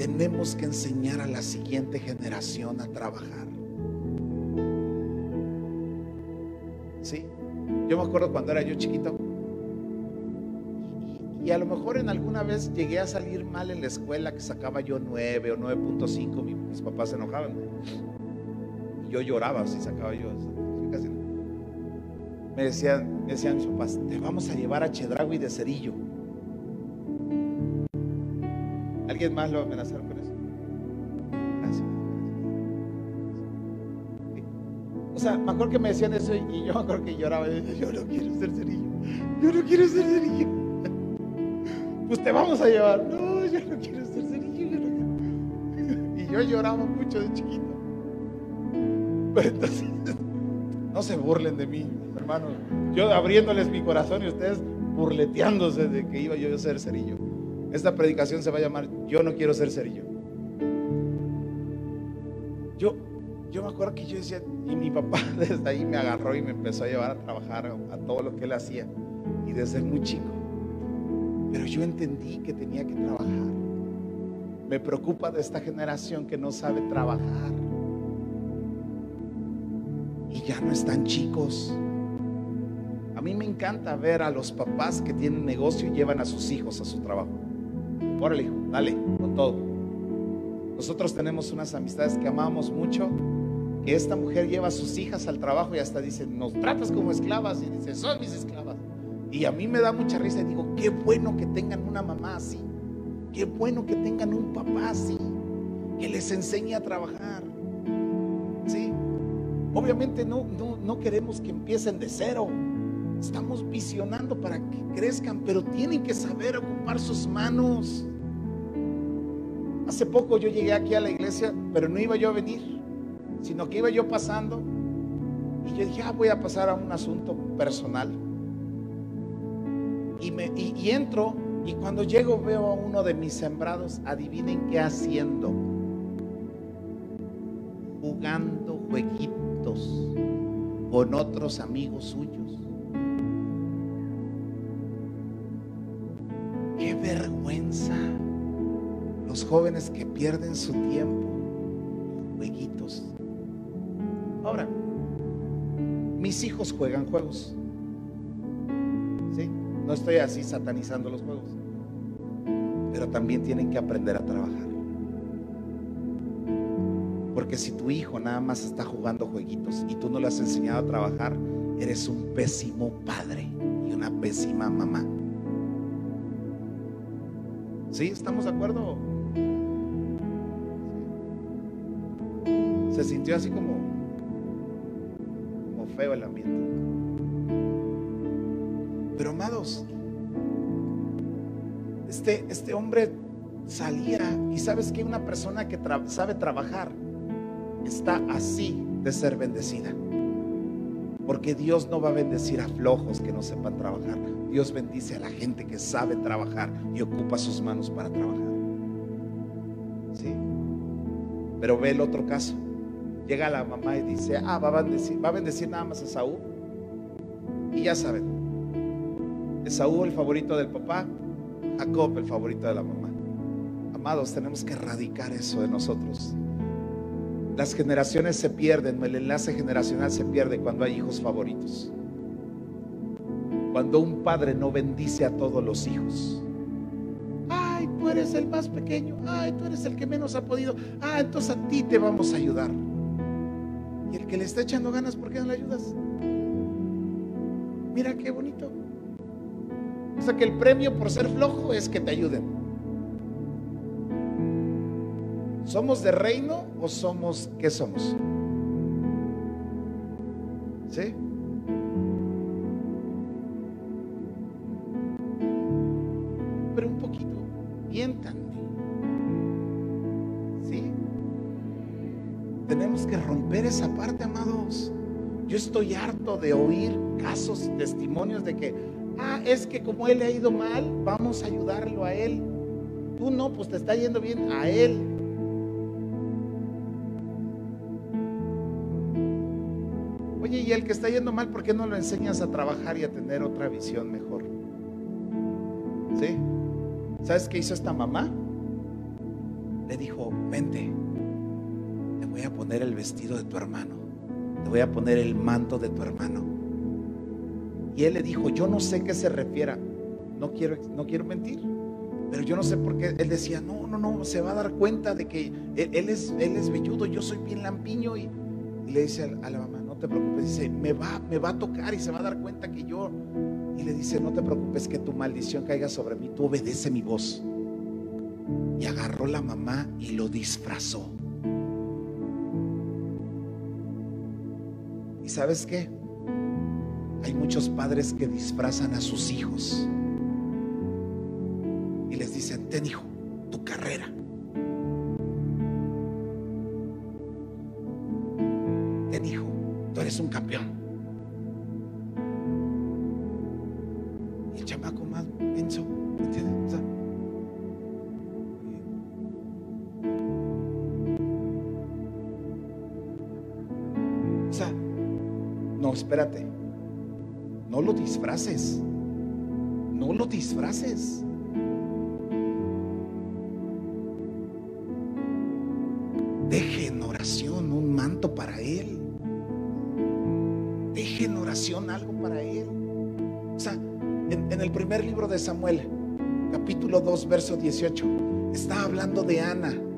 tenemos que enseñar a la siguiente generación a trabajar. ¿Sí? Yo me acuerdo cuando era yo chiquito. Y, a lo mejor en alguna vez llegué a salir mal en la escuela, que sacaba yo 9 o 9.5, mis papás se enojaban. Y yo lloraba si sacaba yo. Me decían, me decían mis papás, te vamos a llevar a Chedragui de Cerillo. ¿Alguien más lo amenazaron con eso? Gracias. O sea, me acuerdo que me decían eso y yo me acuerdo que lloraba. Yo, no quiero ser cerillo. Yo no quiero ser cerillo. Pues te vamos a llevar. No, yo no quiero ser cerillo. Y yo lloraba mucho de chiquito. Pero entonces, no se burlen de mí, Yo abriéndoles mi corazón y ustedes burleteándose de que iba yo a ser cerillo. Esta predicación se va a llamar Yo no quiero ser cerillo. Yo, yo me acuerdo que yo decía, y mi papá desde ahí me agarró y me empezó a llevar a trabajar a todo lo que él hacía. Y desde muy chico. Pero yo entendí que tenía que trabajar. Me preocupa de esta generación que no sabe trabajar. Y ya no están chicos. A mí me encanta ver a los papás que tienen negocio y llevan a sus hijos a su trabajo. Órale, hijo, dale, con todo. Nosotros tenemos unas amistades que amamos mucho, que esta mujer lleva a sus hijas al trabajo y hasta dice, nos tratas como esclavas. Y dice, son mis esclavas. Y a mí me da mucha risa y digo, qué bueno que tengan una mamá así. Qué bueno que tengan un papá así, que les enseñe a trabajar. ¿Sí? Obviamente no, no, no queremos que empiecen de cero. Estamos visionando para que crezcan, pero tienen que saber ocupar sus manos. Hace poco yo llegué aquí a la iglesia, pero no iba yo a venir, sino que iba yo pasando y yo dije, ah, voy a pasar a un asunto personal. Y, y entro y cuando llego veo a uno de mis sembrados, adivinen qué haciendo. Jugando jueguitos con otros amigos suyos. Los jóvenes que pierden su tiempo. Jueguitos. Ahora, mis hijos juegan juegos. ¿Sí? No estoy así satanizando los juegos. Pero también tienen que aprender a trabajar. Porque si tu hijo nada más está jugando jueguitos y tú no le has enseñado a trabajar, eres un pésimo padre y una pésima mamá. ¿Sí? ¿Estamos de acuerdo? Se sintió así como, como feo el ambiente. Pero amados, este, este hombre salía y sabes que una persona que sabe trabajar está así de ser bendecida. Porque Dios no va a bendecir a flojos que no sepan trabajar. Dios bendice a la gente que sabe trabajar y ocupa sus manos para trabajar. ¿Sí? Pero ve el otro caso. Llega la mamá y dice, ah, va a bendecir, va a bendecir nada más a Saúl. Y ya saben, Esaú el favorito del papá, Jacob el favorito de la mamá. Amados, tenemos que erradicar eso de nosotros. Las generaciones se pierden, el enlace generacional se pierde cuando hay hijos favoritos. Cuando un padre no bendice a todos los hijos. Ay, tú eres el más pequeño. Ay, tú eres el que menos ha podido. Ah, entonces a ti te vamos a ayudar. Y el que le está echando ganas, ¿por qué no le ayudas? Mira qué bonito. O sea que el premio por ser flojo es que te ayuden. ¿Somos de reino o somos qué somos? ¿Sí? Pero un poquito, miéntanme. ¿Sí? Tenemos que romper esa parte, amados. Yo estoy harto de oír casos y testimonios de que, ah, es que como él le ha ido mal, vamos a ayudarlo a él. Tú no, pues te está yendo bien a él. Y el que está yendo mal, ¿por qué no lo enseñas a trabajar y a tener otra visión mejor? ¿Sí? ¿Sabes qué hizo esta mamá? le dijo, vente, te voy a poner el vestido de tu hermano, te voy a poner el manto de tu hermano. Y él le dijo, yo no sé qué se refiera, no quiero, no quiero mentir, pero yo no sé por qué. Él decía, no, no, no, se va a dar cuenta de que él, es, él es velludo, yo soy bien lampiño. Y, le dice a, la mamá, te preocupes, dice, me va, me va a tocar y se va a dar cuenta que yo. Y le dice, no te preocupes que tu maldición caiga sobre mí, tú obedece mi voz. Y agarró la mamá y lo disfrazó. ¿Y sabes qué? Hay muchos padres que disfrazan a sus hijos y les dicen, ten hijo, No lo disfraces. Deje en oración un manto para Él. Deje en oración algo para Él. O sea, en, en el primer libro de Samuel, capítulo 2, verso 18, está hablando de Ana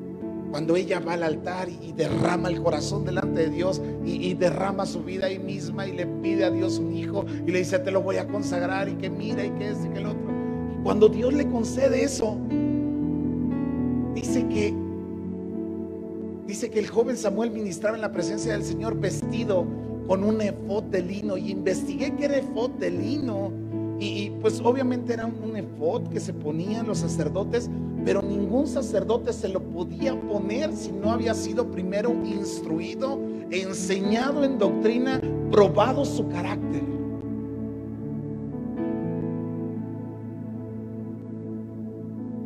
cuando ella va al altar y, derrama el corazón delante de Dios y, derrama su vida ahí misma y le pide a Dios un hijo y le dice, te lo voy a consagrar y que mira y que es y que el otro. cuando Dios le concede eso, dice que, dice que el joven Samuel ministraba en la presencia del Señor vestido con un efod de lino y investigué que era efod de lino y, pues obviamente era un efod que se ponían los sacerdotes, pero ningún sacerdote se lo podía poner si no había sido primero instruido, enseñado en doctrina, probado su carácter.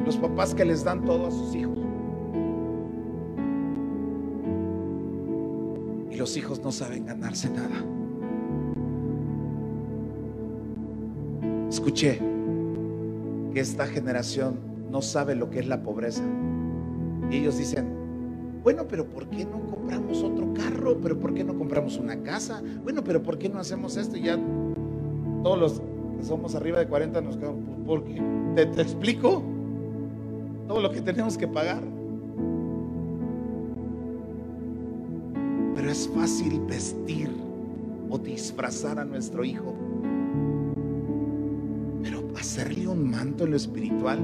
Los papás que les dan todo a sus hijos. Y los hijos no saben ganarse nada. Escuché que esta generación no sabe lo que es la pobreza. Y ellos dicen, bueno, pero ¿por qué no compramos otro carro? ¿Pero por qué no compramos una casa? Bueno, pero ¿por qué no hacemos esto? Y ya todos los que somos arriba de 40 nos quedamos, pues porque te, te explico todo lo que tenemos que pagar. Pero es fácil vestir o disfrazar a nuestro hijo hacerle un manto en lo espiritual.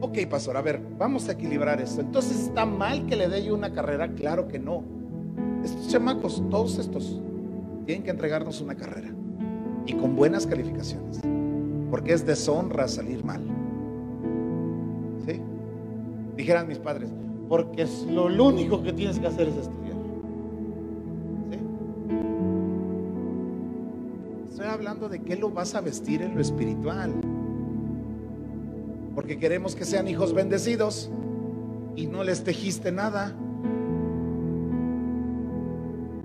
Ok, pastor, a ver, vamos a equilibrar esto. Entonces, ¿está mal que le dé yo una carrera? Claro que no. Estos chamacos, todos estos, tienen que entregarnos una carrera. Y con buenas calificaciones. Porque es deshonra salir mal. ¿Sí? Dijeran mis padres, porque es lo único que tienes que hacer es estudiar. De qué lo vas a vestir en lo espiritual. Porque queremos que sean hijos bendecidos y no les tejiste nada.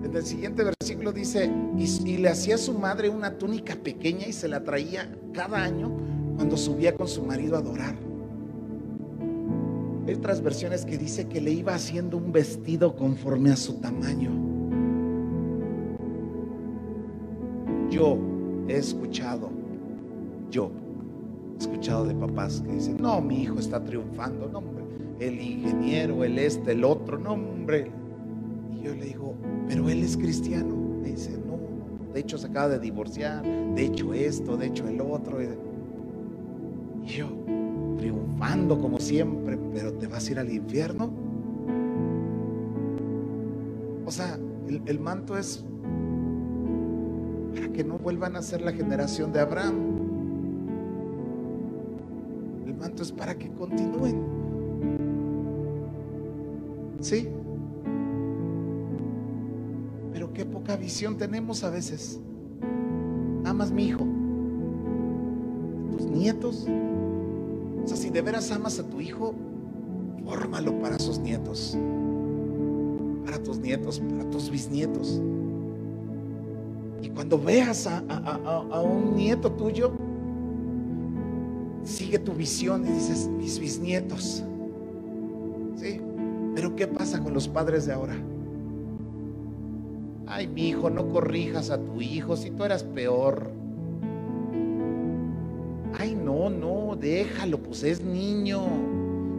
En el siguiente versículo dice, y, le hacía a su madre una túnica pequeña y se la traía cada año cuando subía con su marido a adorar. Hay otras versiones que dice que le iba haciendo un vestido conforme a su tamaño. Yo he escuchado, yo he escuchado de papás que dicen, no, mi hijo está triunfando, no, hombre, el ingeniero, el este, el otro, no, hombre. Y yo le digo, pero él es cristiano. Me dice, no, de hecho se acaba de divorciar, de hecho esto, de hecho el otro. Y yo, triunfando como siempre, pero te vas a ir al infierno. O sea, el, manto es que no vuelvan a ser la generación de Abraham. El manto es para que continúen. ¿Sí? Pero qué poca visión tenemos a veces. Amas mi hijo, tus nietos. O sea, si de veras amas a tu hijo, fórmalo para sus nietos, para tus nietos, para tus bisnietos. Y cuando veas a, un nieto tuyo, sigue tu visión y dices, mis bisnietos, Pero ¿qué pasa con los padres de ahora? Ay, mi hijo, no corrijas a tu hijo si tú eras peor. Ay, no, no, déjalo, pues es niño.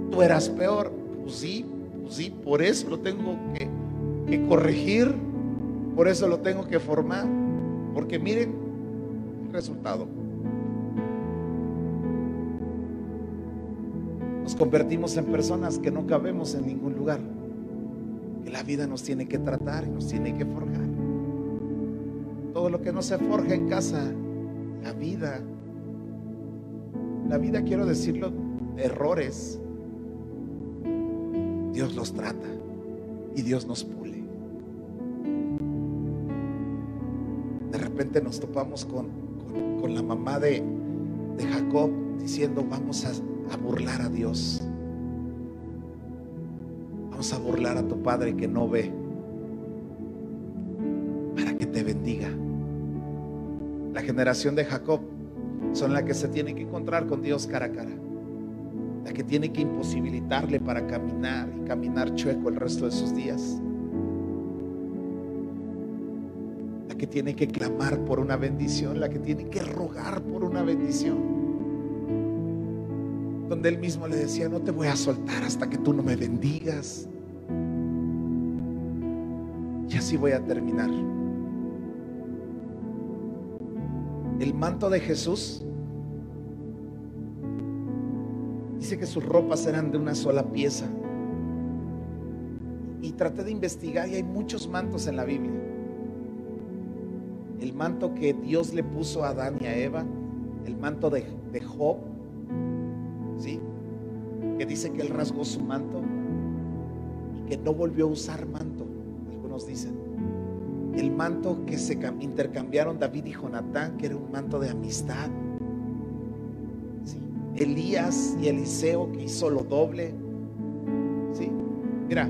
Tú eras peor. Pues sí, pues sí, por eso lo tengo que, que corregir, por eso lo tengo que formar. Porque miren el resultado. Nos convertimos en personas que no cabemos en ningún lugar. Que la vida nos tiene que tratar y nos tiene que forjar. Todo lo que no se forja en casa, la vida, la vida quiero decirlo, errores, Dios los trata y Dios nos pule. Nos topamos con, con, la mamá de, de, Jacob diciendo, vamos a, a burlar a Dios. Vamos a burlar a tu padre que no ve para que te bendiga. La generación de Jacob son la que se tiene que encontrar con Dios cara a cara la que tiene que imposibilitarle para caminar y caminar chueco el resto de sus días. Que tiene que clamar por una bendición, la que tiene que rogar por una bendición. Donde él mismo le decía, no te voy a soltar hasta que tú no me bendigas. Y así voy a terminar. El manto de Jesús que sus ropas eran de una sola pieza. Y traté de investigar y hay muchos mantos en la Biblia. Manto que Dios le puso a Adán y a Eva, el manto de, Job, ¿sí? que dice que él rasgó su manto y que no volvió a usar manto, algunos dicen. El manto que se intercambiaron David y Jonatán, que era un manto de amistad. Elías y Eliseo que hizo lo doble. ¿Sí? Mira,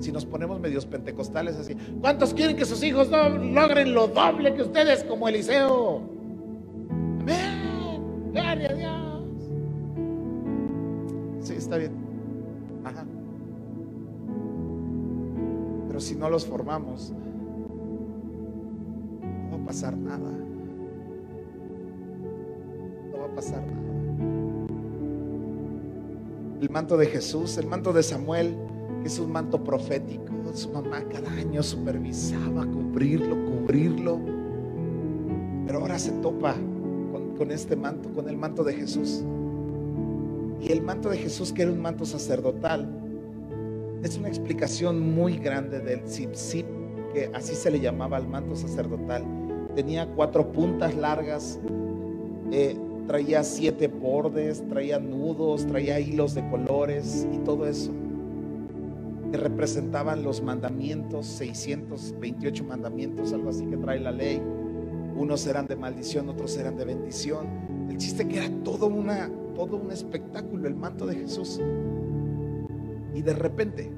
si nos ponemos medios pentecostales así, ¿cuántos quieren que sus hijos logren lo doble que ustedes como Eliseo? Amén. Gloria a Dios. Sí, está bien. Ajá. Pero si no los formamos, no va a pasar nada. No va a pasar nada el manto de Jesús, el manto de Samuel, es un manto profético. Su mamá cada año supervisaba cubrirlo, cubrirlo. Pero ahora se topa con, este manto, con el manto de Jesús. Y el manto de Jesús, que era un manto sacerdotal, es una explicación muy grande del zip que así se le llamaba al manto sacerdotal. Tenía cuatro puntas largas. Eh, traía siete bordes, traía nudos, traía hilos de colores y todo eso que representaban los mandamientos, 628 mandamientos, algo así que trae la ley. Unos eran de maldición, otros eran de bendición. El chiste que era todo, una, todo un espectáculo, el manto de Jesús. Y de repente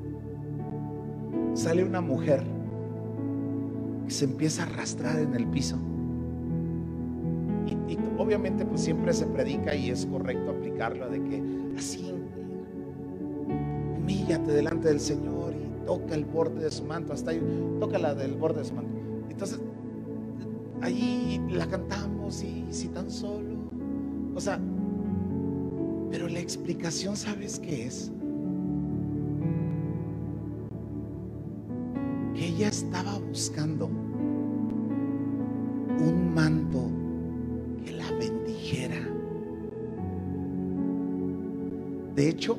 sale una mujer que se empieza a arrastrar en el piso y, obviamente pues siempre se predica y es correcto aplicarlo de que así humíllate delante del Señor y toca el borde de su manto, hasta ahí, toca la del borde de su manto. Entonces, ahí la cantamos y si tan solo, o sea, pero la explicación, ¿sabes qué es? Que ella estaba buscando un manto De hecho,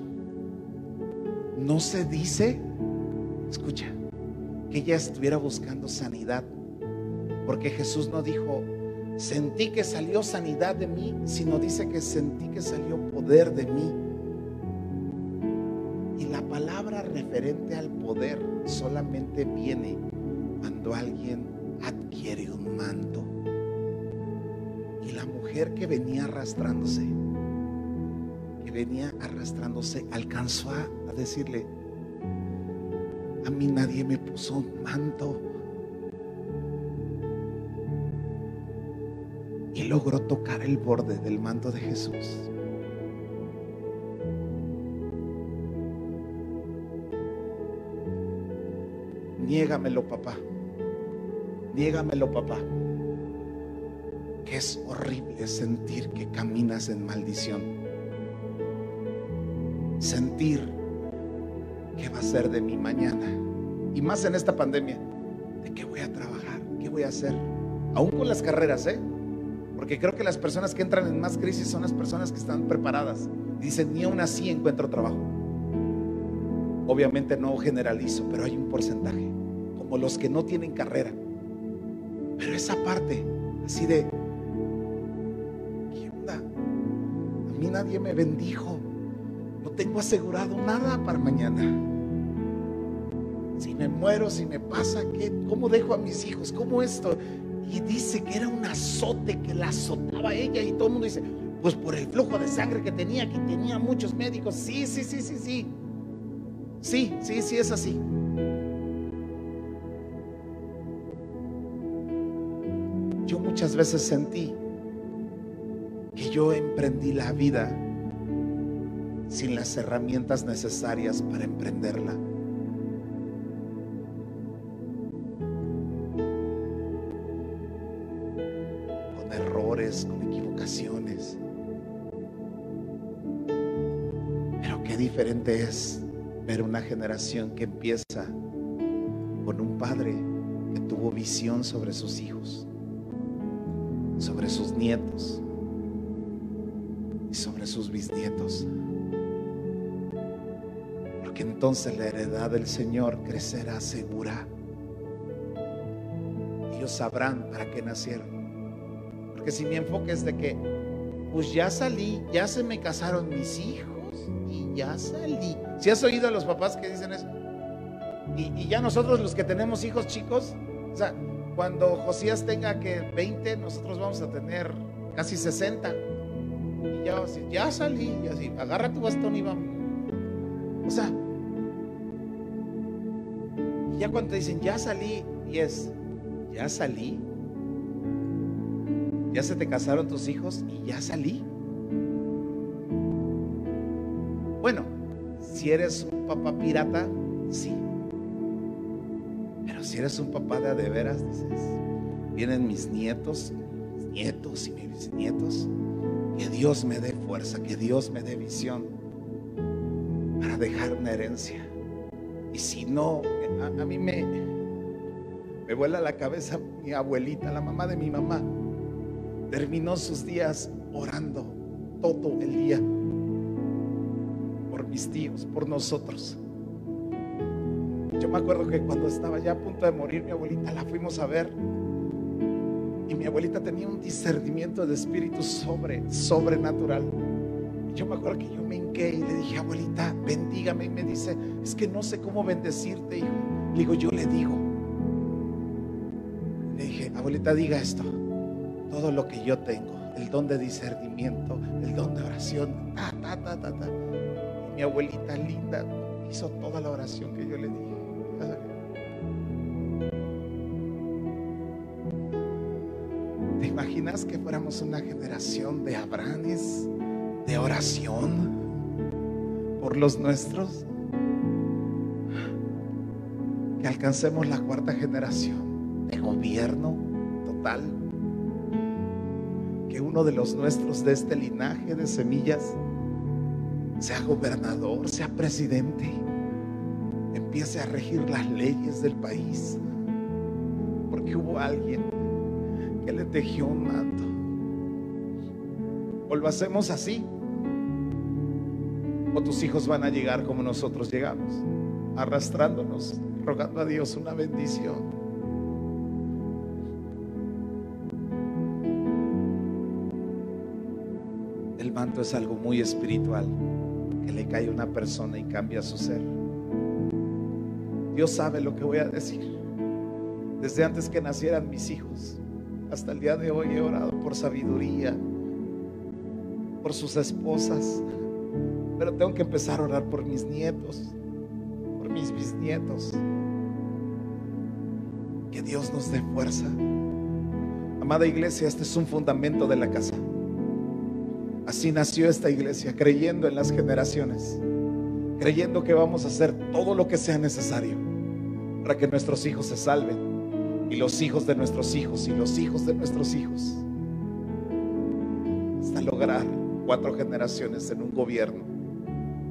no se dice, escucha, que ella estuviera buscando sanidad, porque Jesús no dijo, sentí que salió sanidad de mí, sino dice que sentí que salió poder de mí. Y la palabra referente al poder solamente viene cuando alguien adquiere un manto. Y la mujer que venía arrastrándose venía arrastrándose, alcanzó a, decirle, a mí nadie me puso un manto. Y logró tocar el borde del manto de Jesús. niégamelo papá, niégamelo papá, que es horrible sentir que caminas en maldición, sentir que va a ser de mi mañana, y más en esta pandemia, de qué voy a trabajar, qué voy a hacer, aún con las carreras, ¿eh? Porque creo que las personas que entran en más crisis son las personas que están preparadas. Dicen, ni aún así encuentro trabajo. Obviamente no generalizo, pero hay un porcentaje, como los que no tienen carrera. Pero esa parte, así de, ¿qué onda? A mí nadie me bendijo. No tengo asegurado nada para mañana. Si me muero, si me pasa, ¿qué? ¿cómo dejo a mis hijos? ¿Cómo esto? Y dice que era un azote que la azotaba ella y todo el mundo dice, pues por el flujo de sangre que tenía, que tenía muchos médicos. Sí, sí, sí, sí, sí. Sí, sí, sí es así. Yo muchas veces sentí que yo emprendí la vida sin las herramientas necesarias para emprenderla. Con errores, con equivocaciones. Pero qué diferente es ver una generación que empieza con un padre que tuvo visión sobre sus hijos, sobre sus nietos y sobre sus bisnietos. Entonces la heredad del Señor crecerá segura. Ellos sabrán para qué nacieron. Porque si mi enfoque es de que, pues ya salí, ya se me casaron mis hijos y ya salí. Si has oído a los papás que dicen eso, y, ya nosotros los que tenemos hijos chicos, o sea, cuando Josías tenga que 20, nosotros vamos a tener casi 60. Y ya, ya salí, y así, agarra tu bastón y vamos. O sea, ya cuando te dicen, ya salí, y es, ya salí, ya se te casaron tus hijos y ya salí. Bueno, si eres un papá pirata, sí. Pero si eres un papá de de veras, dices, vienen mis nietos, mis nietos y mis bisnietos, que Dios me dé fuerza, que Dios me dé visión para dejar una herencia. Y si no, a, mí me, me vuela la cabeza mi abuelita, la mamá de mi mamá. Terminó sus días orando todo el día por mis tíos, por nosotros. Yo me acuerdo que cuando estaba ya a punto de morir mi abuelita, la fuimos a ver. Y mi abuelita tenía un discernimiento de espíritu sobre, sobrenatural. Yo me acuerdo que yo me hinqué y le dije, abuelita, bendígame. Y me dice, es que no sé cómo bendecirte, hijo. Le digo, yo le digo. Le dije, abuelita, diga esto. Todo lo que yo tengo, el don de discernimiento, el don de oración, ta, ta, ta, ta, ta. Y mi abuelita linda hizo toda la oración que yo le dije. ¿Te imaginas que fuéramos una generación de Abranes, de oración por los nuestros? Que alcancemos la cuarta generación de gobierno total. Que uno de los nuestros de este linaje de semillas sea gobernador, sea presidente, empiece a regir las leyes del país. Porque hubo alguien que le tejió un manto. O lo hacemos así, o tus hijos van a llegar como nosotros llegamos, arrastrándonos, rogando a Dios una bendición. El manto es algo muy espiritual que le cae a una persona y cambia su ser. Dios sabe lo que voy a decir. Desde antes que nacieran mis hijos, hasta el día de hoy he orado por sabiduría, por sus esposas, pero tengo que empezar a orar por mis nietos, por mis bisnietos. Que Dios nos dé fuerza. Amada iglesia, este es un fundamento de la casa. Así nació esta iglesia, creyendo en las generaciones, creyendo que vamos a hacer todo lo que sea necesario, para que nuestros hijos se salven y los hijos de nuestros hijos y los hijos de nuestros hijos hasta lograr cuatro generaciones en un gobierno.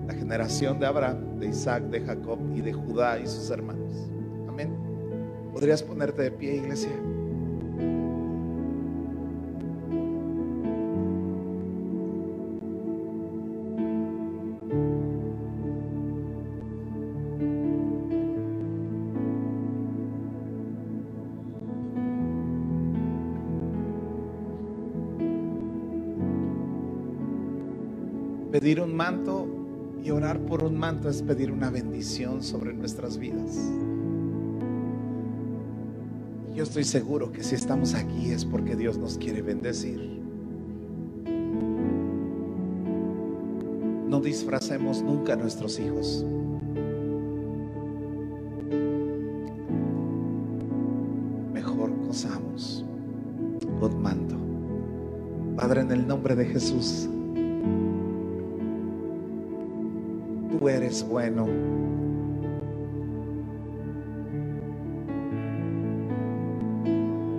La generación de Abraham, de Isaac, de Jacob y de Judá y sus hermanos. Amén. ¿Podrías ponerte de pie, iglesia? Pedir un manto y orar por un manto es pedir una bendición sobre nuestras vidas. Yo estoy seguro que si estamos aquí es porque Dios nos quiere bendecir. No disfracemos nunca a nuestros hijos. Mejor gozamos con manto. Padre, en el nombre de Jesús. Eres bueno.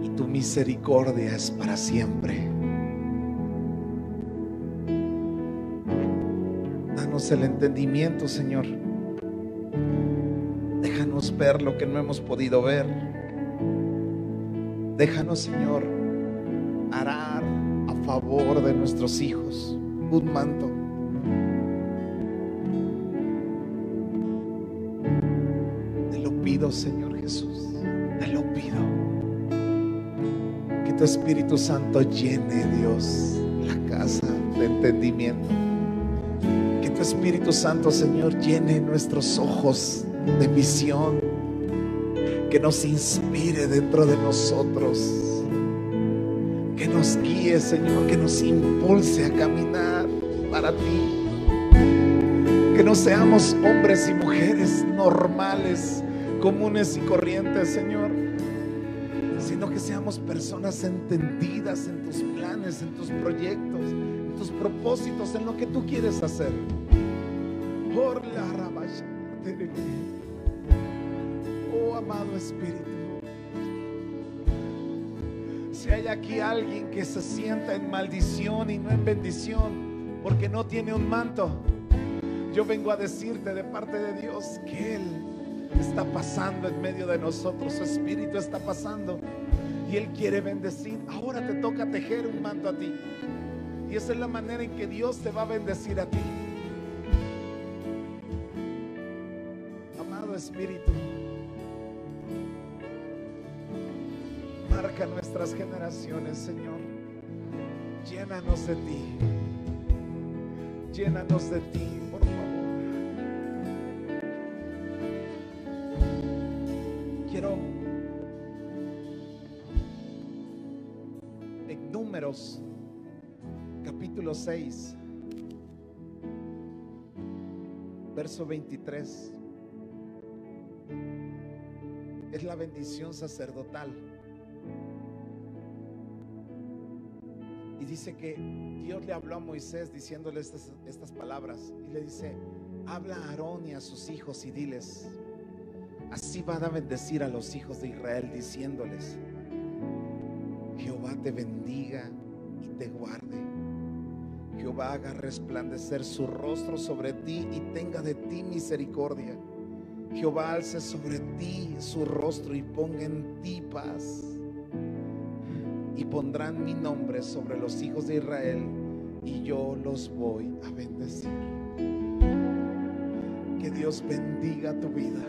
Y tu misericordia es para siempre. Danos el entendimiento, Señor. Déjanos ver lo que no hemos podido ver. Déjanos, Señor, arar a favor de nuestros hijos un manto Señor Jesús. Te lo pido. Que tu Espíritu Santo llene, Dios, la casa de entendimiento. Que tu Espíritu Santo, Señor, llene nuestros ojos de visión. Que nos inspire dentro de nosotros. Que nos guíe, Señor, que nos impulse a caminar para ti. Que no seamos hombres y mujeres normales comunes y corrientes, Señor, sino que seamos personas entendidas en tus planes, en tus proyectos, en tus propósitos, en lo que tú quieres hacer. Por la Oh amado Espíritu, si hay aquí alguien que se sienta en maldición y no en bendición porque no tiene un manto, yo vengo a decirte de parte de Dios que Él está pasando en medio de nosotros, su espíritu está pasando y Él quiere bendecir. Ahora te toca tejer un manto a ti. Y esa es la manera en que Dios te va a bendecir a ti. Amado Espíritu, marca nuestras generaciones, Señor. Llénanos de ti. Llénanos de ti. Capítulo 6, verso 23. Es la bendición sacerdotal. Y dice que Dios le habló a Moisés diciéndole estas, estas palabras. Y le dice, habla a Aarón y a sus hijos y diles, Así van a bendecir a los hijos de Israel diciéndoles, Jehová te bendiga y te guarde. Jehová haga resplandecer su rostro sobre ti y tenga de ti misericordia. Jehová alce sobre ti su rostro y ponga en ti paz. Y pondrán mi nombre sobre los hijos de Israel y yo los voy a bendecir. Que Dios bendiga tu vida.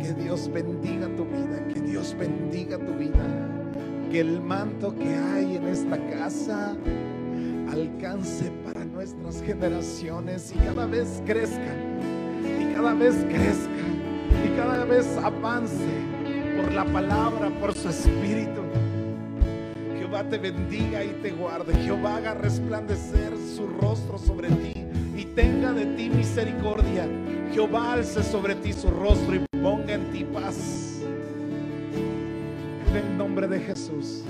Que Dios bendiga tu vida, que Dios bendiga tu vida. Que el manto que hay en esta casa alcance para nuestras generaciones y cada vez crezca, y cada vez crezca, y cada vez avance por la palabra, por su espíritu. Jehová te bendiga y te guarde. Jehová haga resplandecer su rostro sobre ti y tenga de ti misericordia. Jehová alce sobre ti su rostro y ponga en ti paz. En el nombre de Jesús.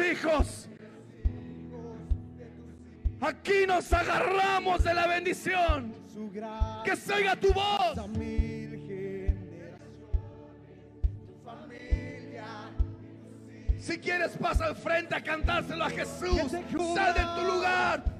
hijos. Aquí nos agarramos de la bendición. Que se tu voz. Si quieres, pasa al frente a cantárselo a Jesús. Sal de tu lugar.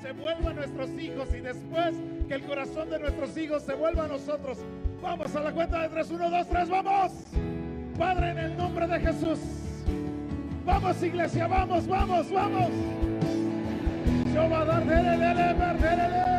se vuelva a nuestros hijos y después que el corazón de nuestros hijos se vuelva a nosotros. Vamos a la cuenta de tres, uno, dos, tres, vamos. Padre, en el nombre de Jesús. Vamos, iglesia, vamos, vamos, vamos. Yo va a dar,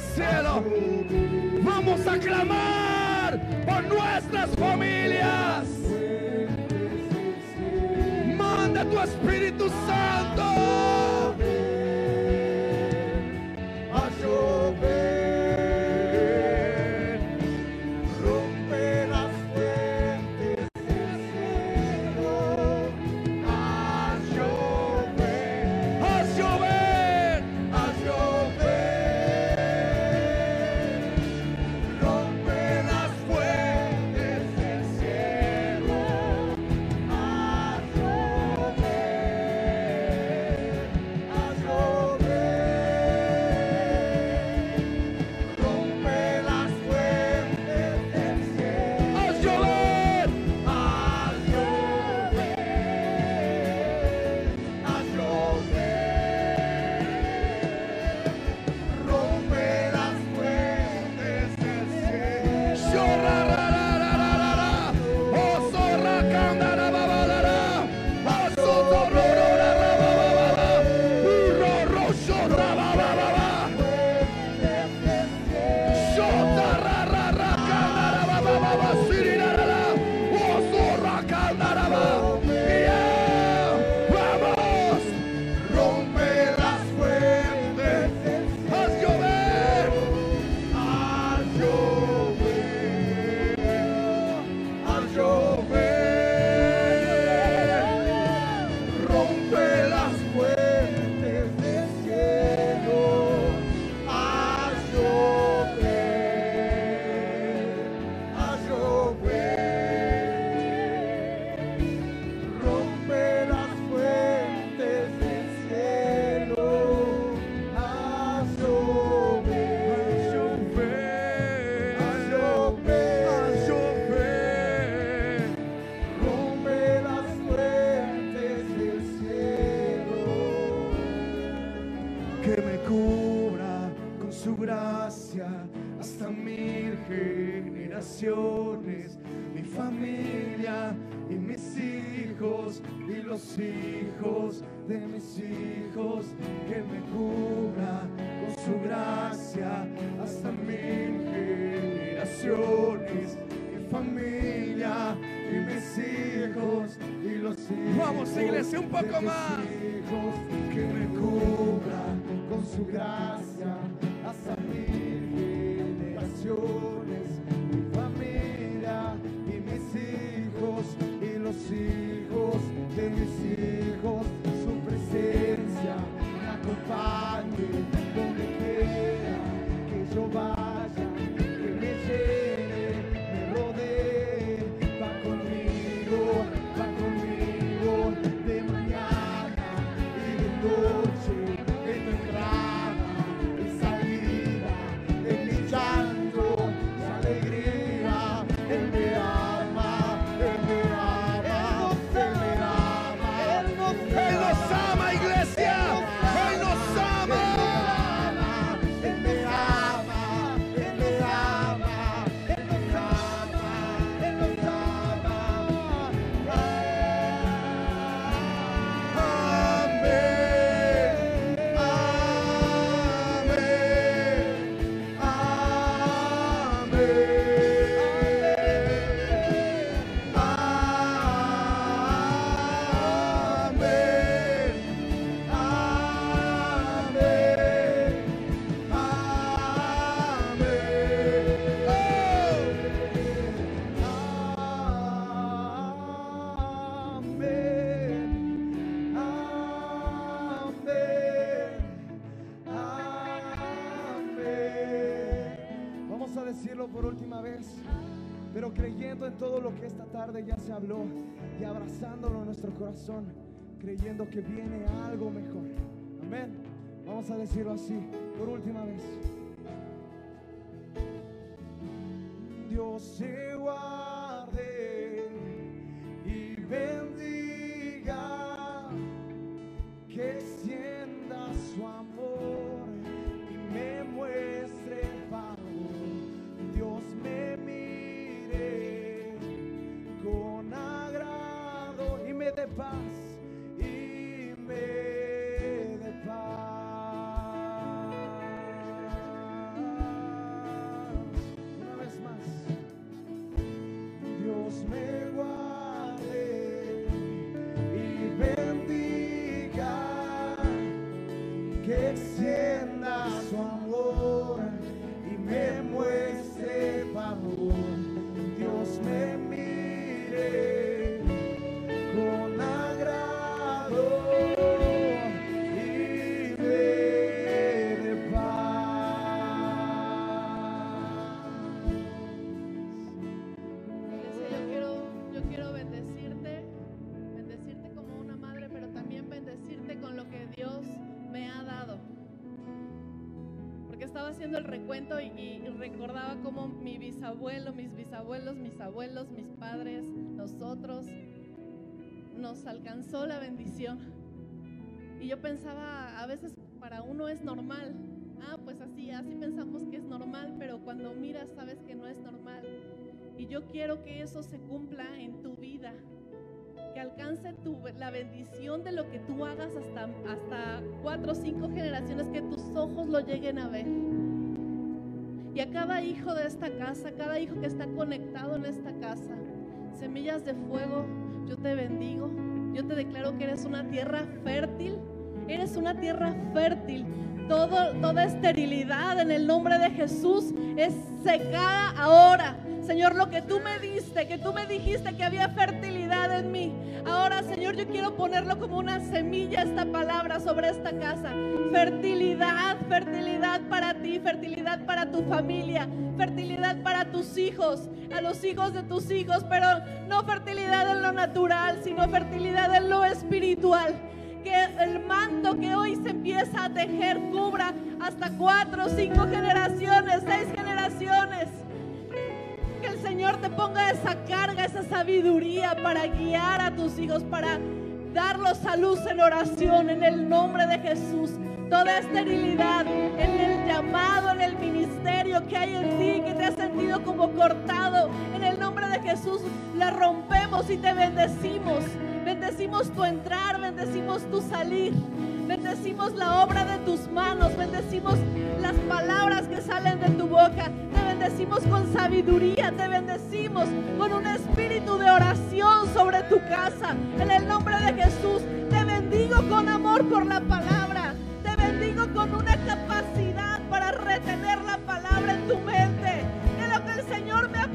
cielo. Vamos a clamar por nuestras familias. Manda tu Espíritu Santo. Hijos, que me cubra con su gracia hasta mil generaciones, mi familia y mis hijos y los hijos. Vamos, iglesia, un poco más. hijos, que me cubra con su gracia hasta mil generaciones, mi familia y mis hijos y los hijos ya se habló y abrazándolo en nuestro corazón, creyendo que viene algo mejor. Amén. Vamos a decirlo así, por última vez. Dios te guarde y bendiga, que passe recuento y, y recordaba cómo mi bisabuelo, mis bisabuelos, mis abuelos, mis padres, nosotros, nos alcanzó la bendición. Y yo pensaba, a veces para uno es normal. Ah, pues así, así pensamos que es normal, pero cuando miras sabes que no es normal. Y yo quiero que eso se cumpla en tu vida. Que alcance tu, la bendición de lo que tú hagas hasta, hasta cuatro o cinco generaciones, que tus ojos lo lleguen a ver. Y a cada hijo de esta casa, cada hijo que está conectado en esta casa, semillas de fuego, yo te bendigo. Yo te declaro que eres una tierra fértil. Eres una tierra fértil. Todo, toda esterilidad en el nombre de Jesús es secada ahora. Señor, lo que tú me diste, que tú me dijiste que había fertilidad en mí. Ahora, Señor, yo quiero ponerlo como una semilla esta palabra sobre esta casa. Fertilidad, fertilidad para ti, fertilidad para tu familia, fertilidad para tus hijos, a los hijos de tus hijos, pero no fertilidad en lo natural, sino fertilidad en lo espiritual que el manto que hoy se empieza a tejer cubra hasta cuatro, cinco generaciones, seis generaciones. Señor te ponga esa carga, esa sabiduría para guiar a tus hijos, para darlos a luz en oración en el nombre de Jesús. Toda esterilidad en el llamado, en el ministerio que hay en ti, que te has sentido como cortado. En el nombre de Jesús la rompemos y te bendecimos. Bendecimos tu entrar, bendecimos tu salir. Bendecimos la obra de tus manos, bendecimos las palabras que salen de tu boca. Bendecimos con sabiduría, te bendecimos con un espíritu de oración sobre tu casa. En el nombre de Jesús, te bendigo con amor por la palabra. Te bendigo con una capacidad para retener la palabra en tu mente. Que lo que el Señor me ha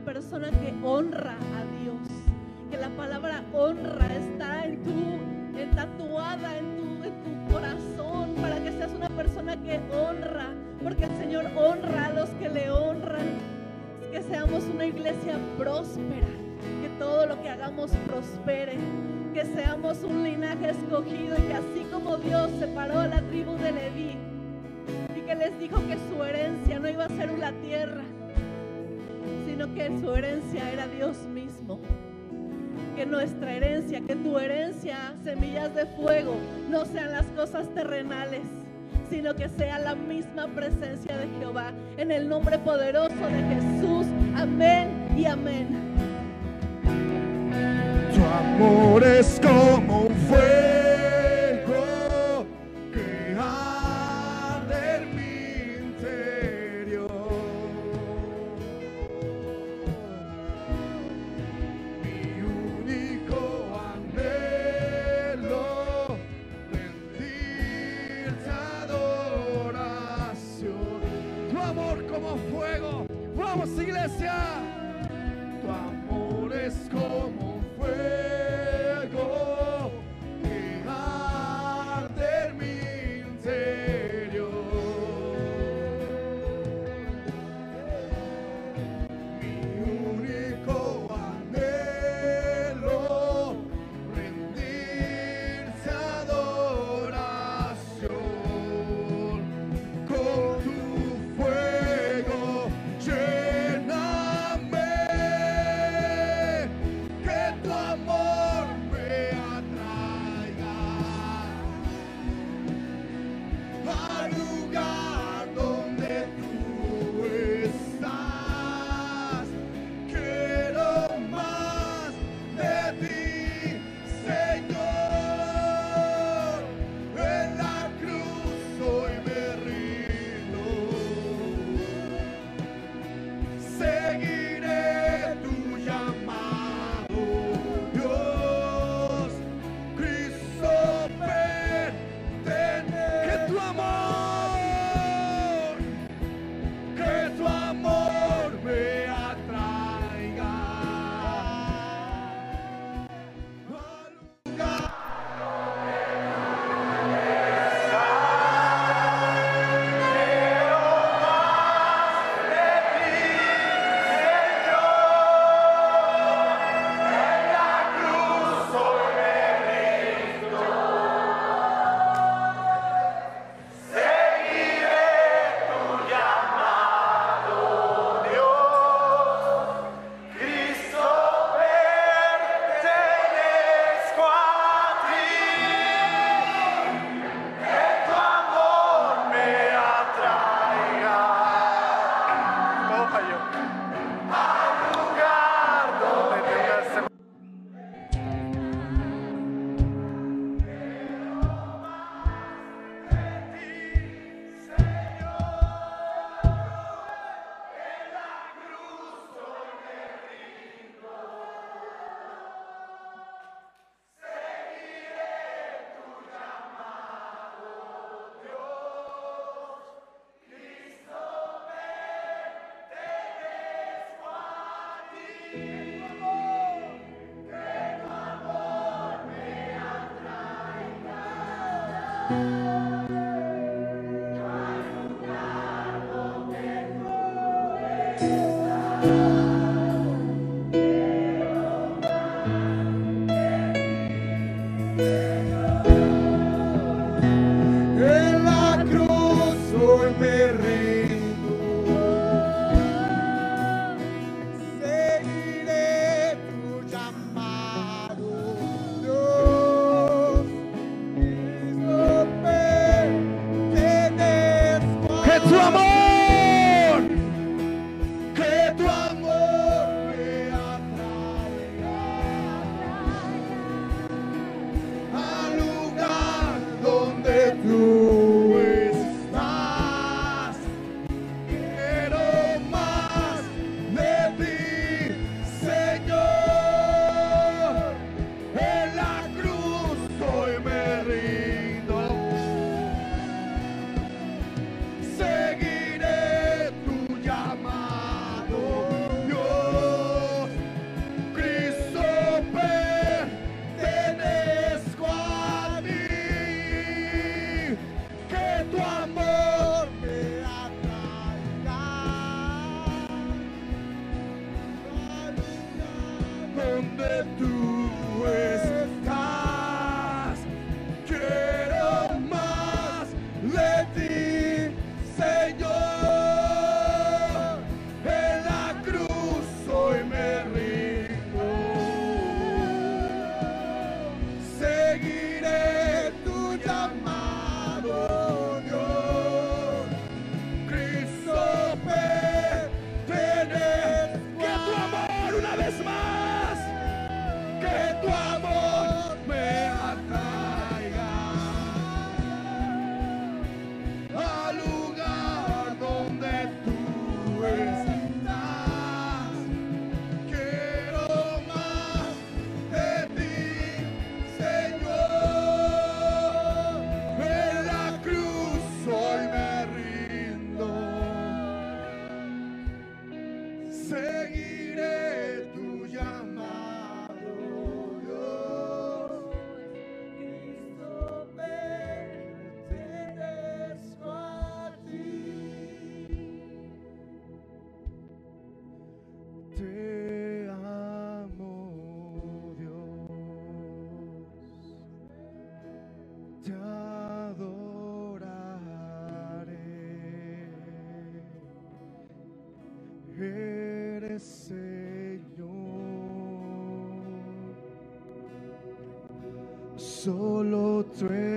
persona que honra a Dios. Que la palabra honra está en tu, en tatuada en tu, en tu corazón. Para que seas una persona que honra. Porque el Señor honra a los que le honran. Que seamos una iglesia próspera. Que todo lo que hagamos prospere. Que seamos un linaje escogido y que así como Dios separó a la tribu de Leví y que les dijo que su herencia no iba a ser una tierra, sino que su herencia era Dios mismo. Que nuestra herencia, que tu herencia, semillas de fuego, no sean las cosas terrenales, sino que sea la misma presencia de Jehová. En el nombre poderoso de Jesús. Amén y amén. Tu amor es como un fuego Solo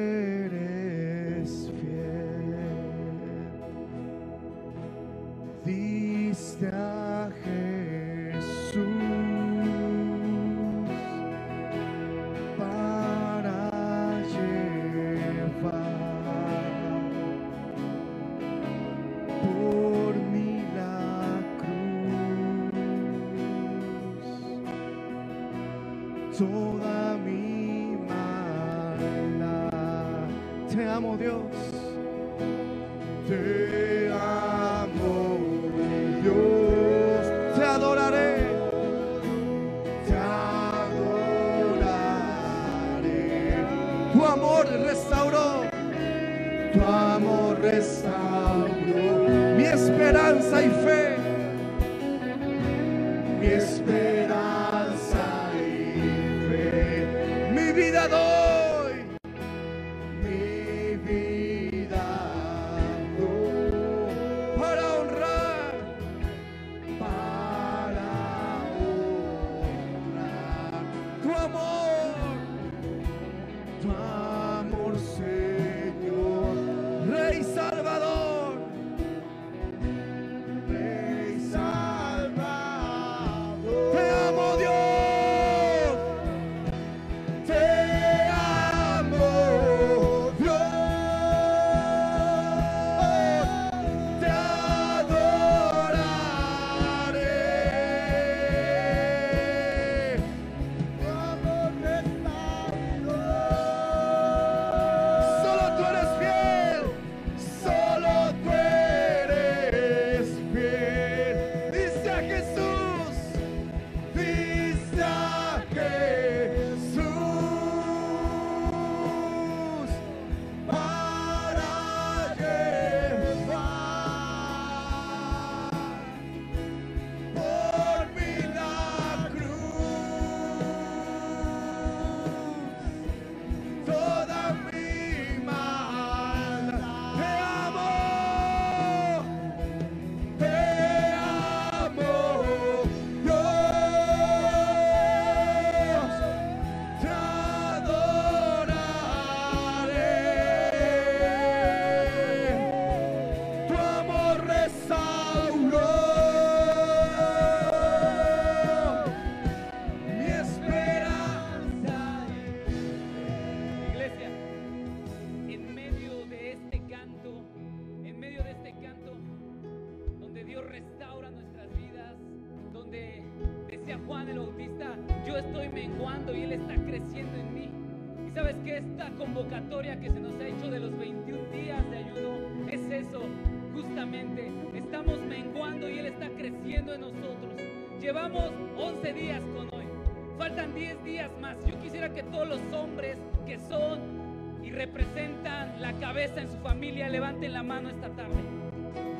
en su familia levanten la mano esta tarde.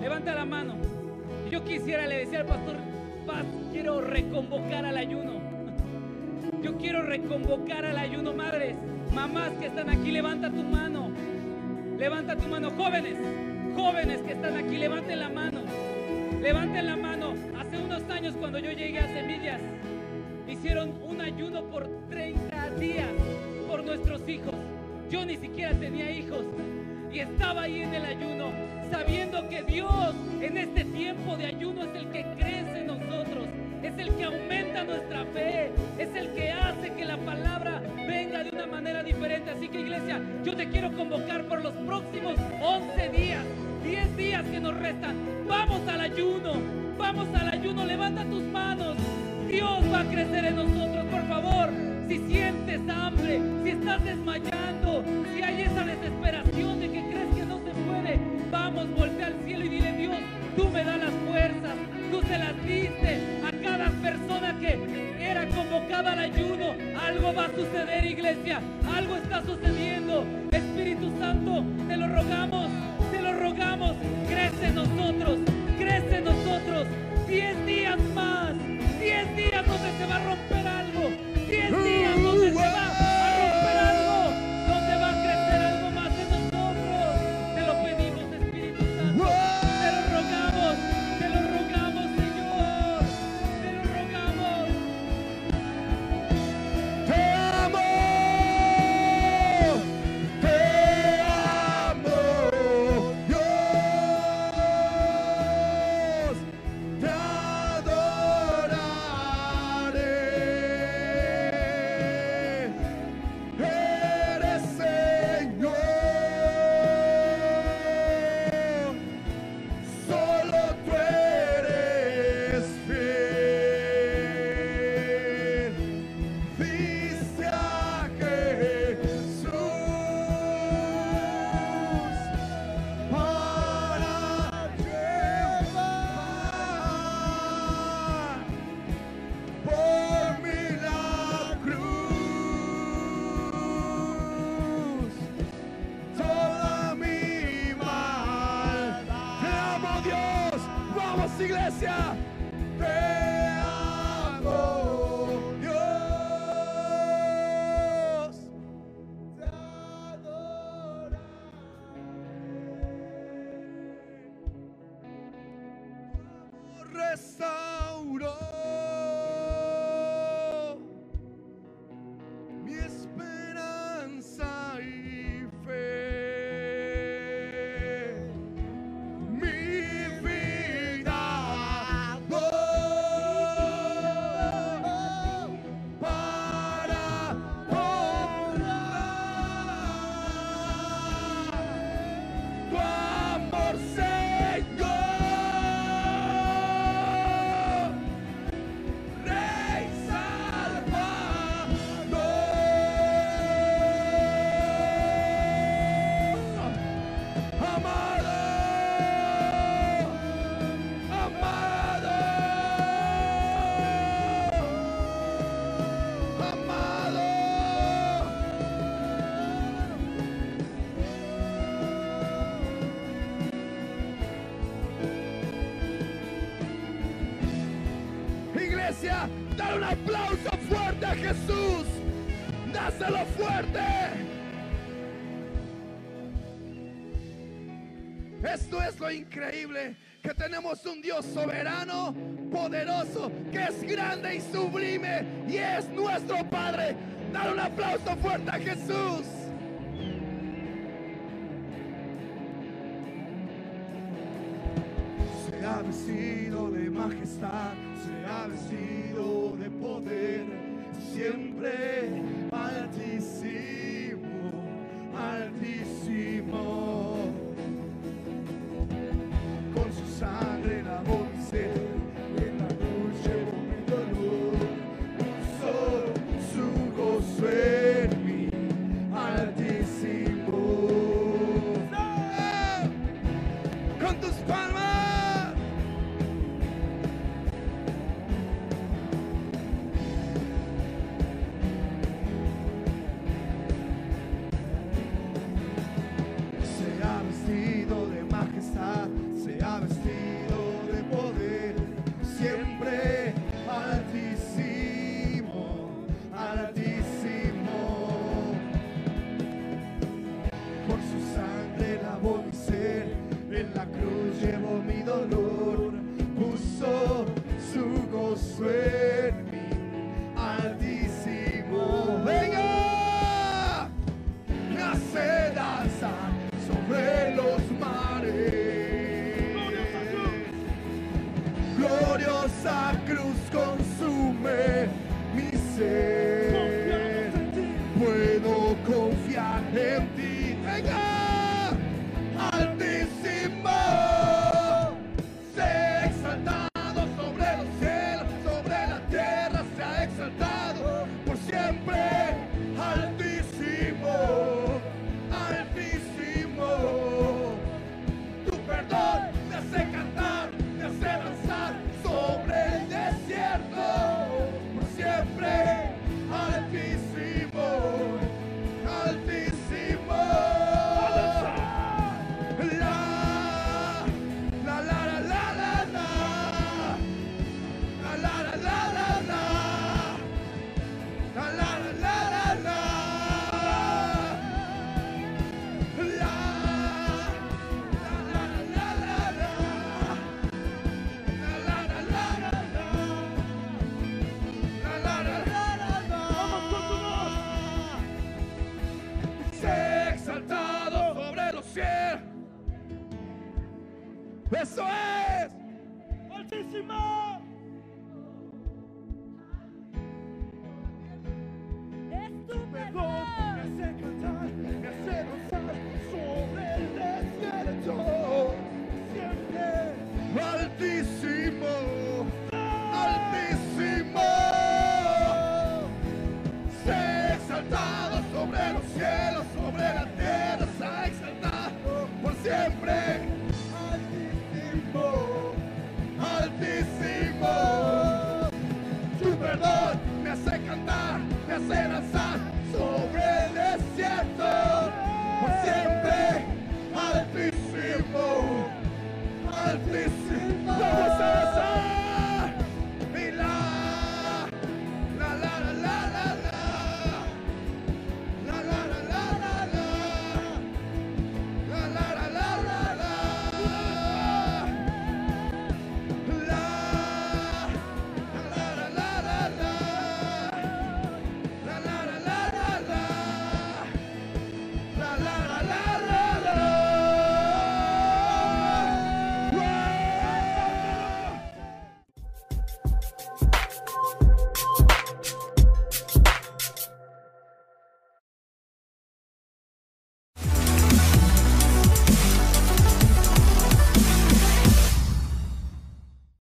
Levanta la mano. Yo quisiera, le decía al pastor Paz, quiero reconvocar al ayuno. Yo quiero reconvocar al ayuno, madres, mamás que están aquí, levanta tu mano. Levanta tu mano, jóvenes, jóvenes que están aquí, levanten la mano. Levanten la mano. Hace unos años cuando yo llegué a Semillas, hicieron un ayuno por 30 días por nuestros hijos. Yo ni siquiera tenía hijos y estaba ahí en el ayuno, sabiendo que Dios en este tiempo de ayuno es el que crece en nosotros, es el que aumenta nuestra fe, es el que hace que la palabra venga de una manera diferente. Así que iglesia, yo te quiero convocar por los próximos 11 días, 10 días que nos restan. Vamos al ayuno, vamos al ayuno, levanta tus manos. Dios va a crecer en nosotros, por favor. Si sientes hambre, si estás si hay esa desesperación de que crees que no se puede, vamos, voltea al cielo y dile, Dios, tú me das las fuerzas, tú se las diste a cada persona que era convocada al ayuno. Algo va a suceder, iglesia, algo está sucediendo. Espíritu Santo, te lo rogamos, te lo rogamos, crece nosotros, crece nosotros. Diez días más, diez días donde se va a romper algo, diez días donde se va tenemos un Dios soberano, poderoso, que es grande y sublime y es nuestro Padre. Dale un aplauso fuerte a Jesús. Se ha vestido de majestad, se ha vestido de poder, siempre altísimo, altísimo.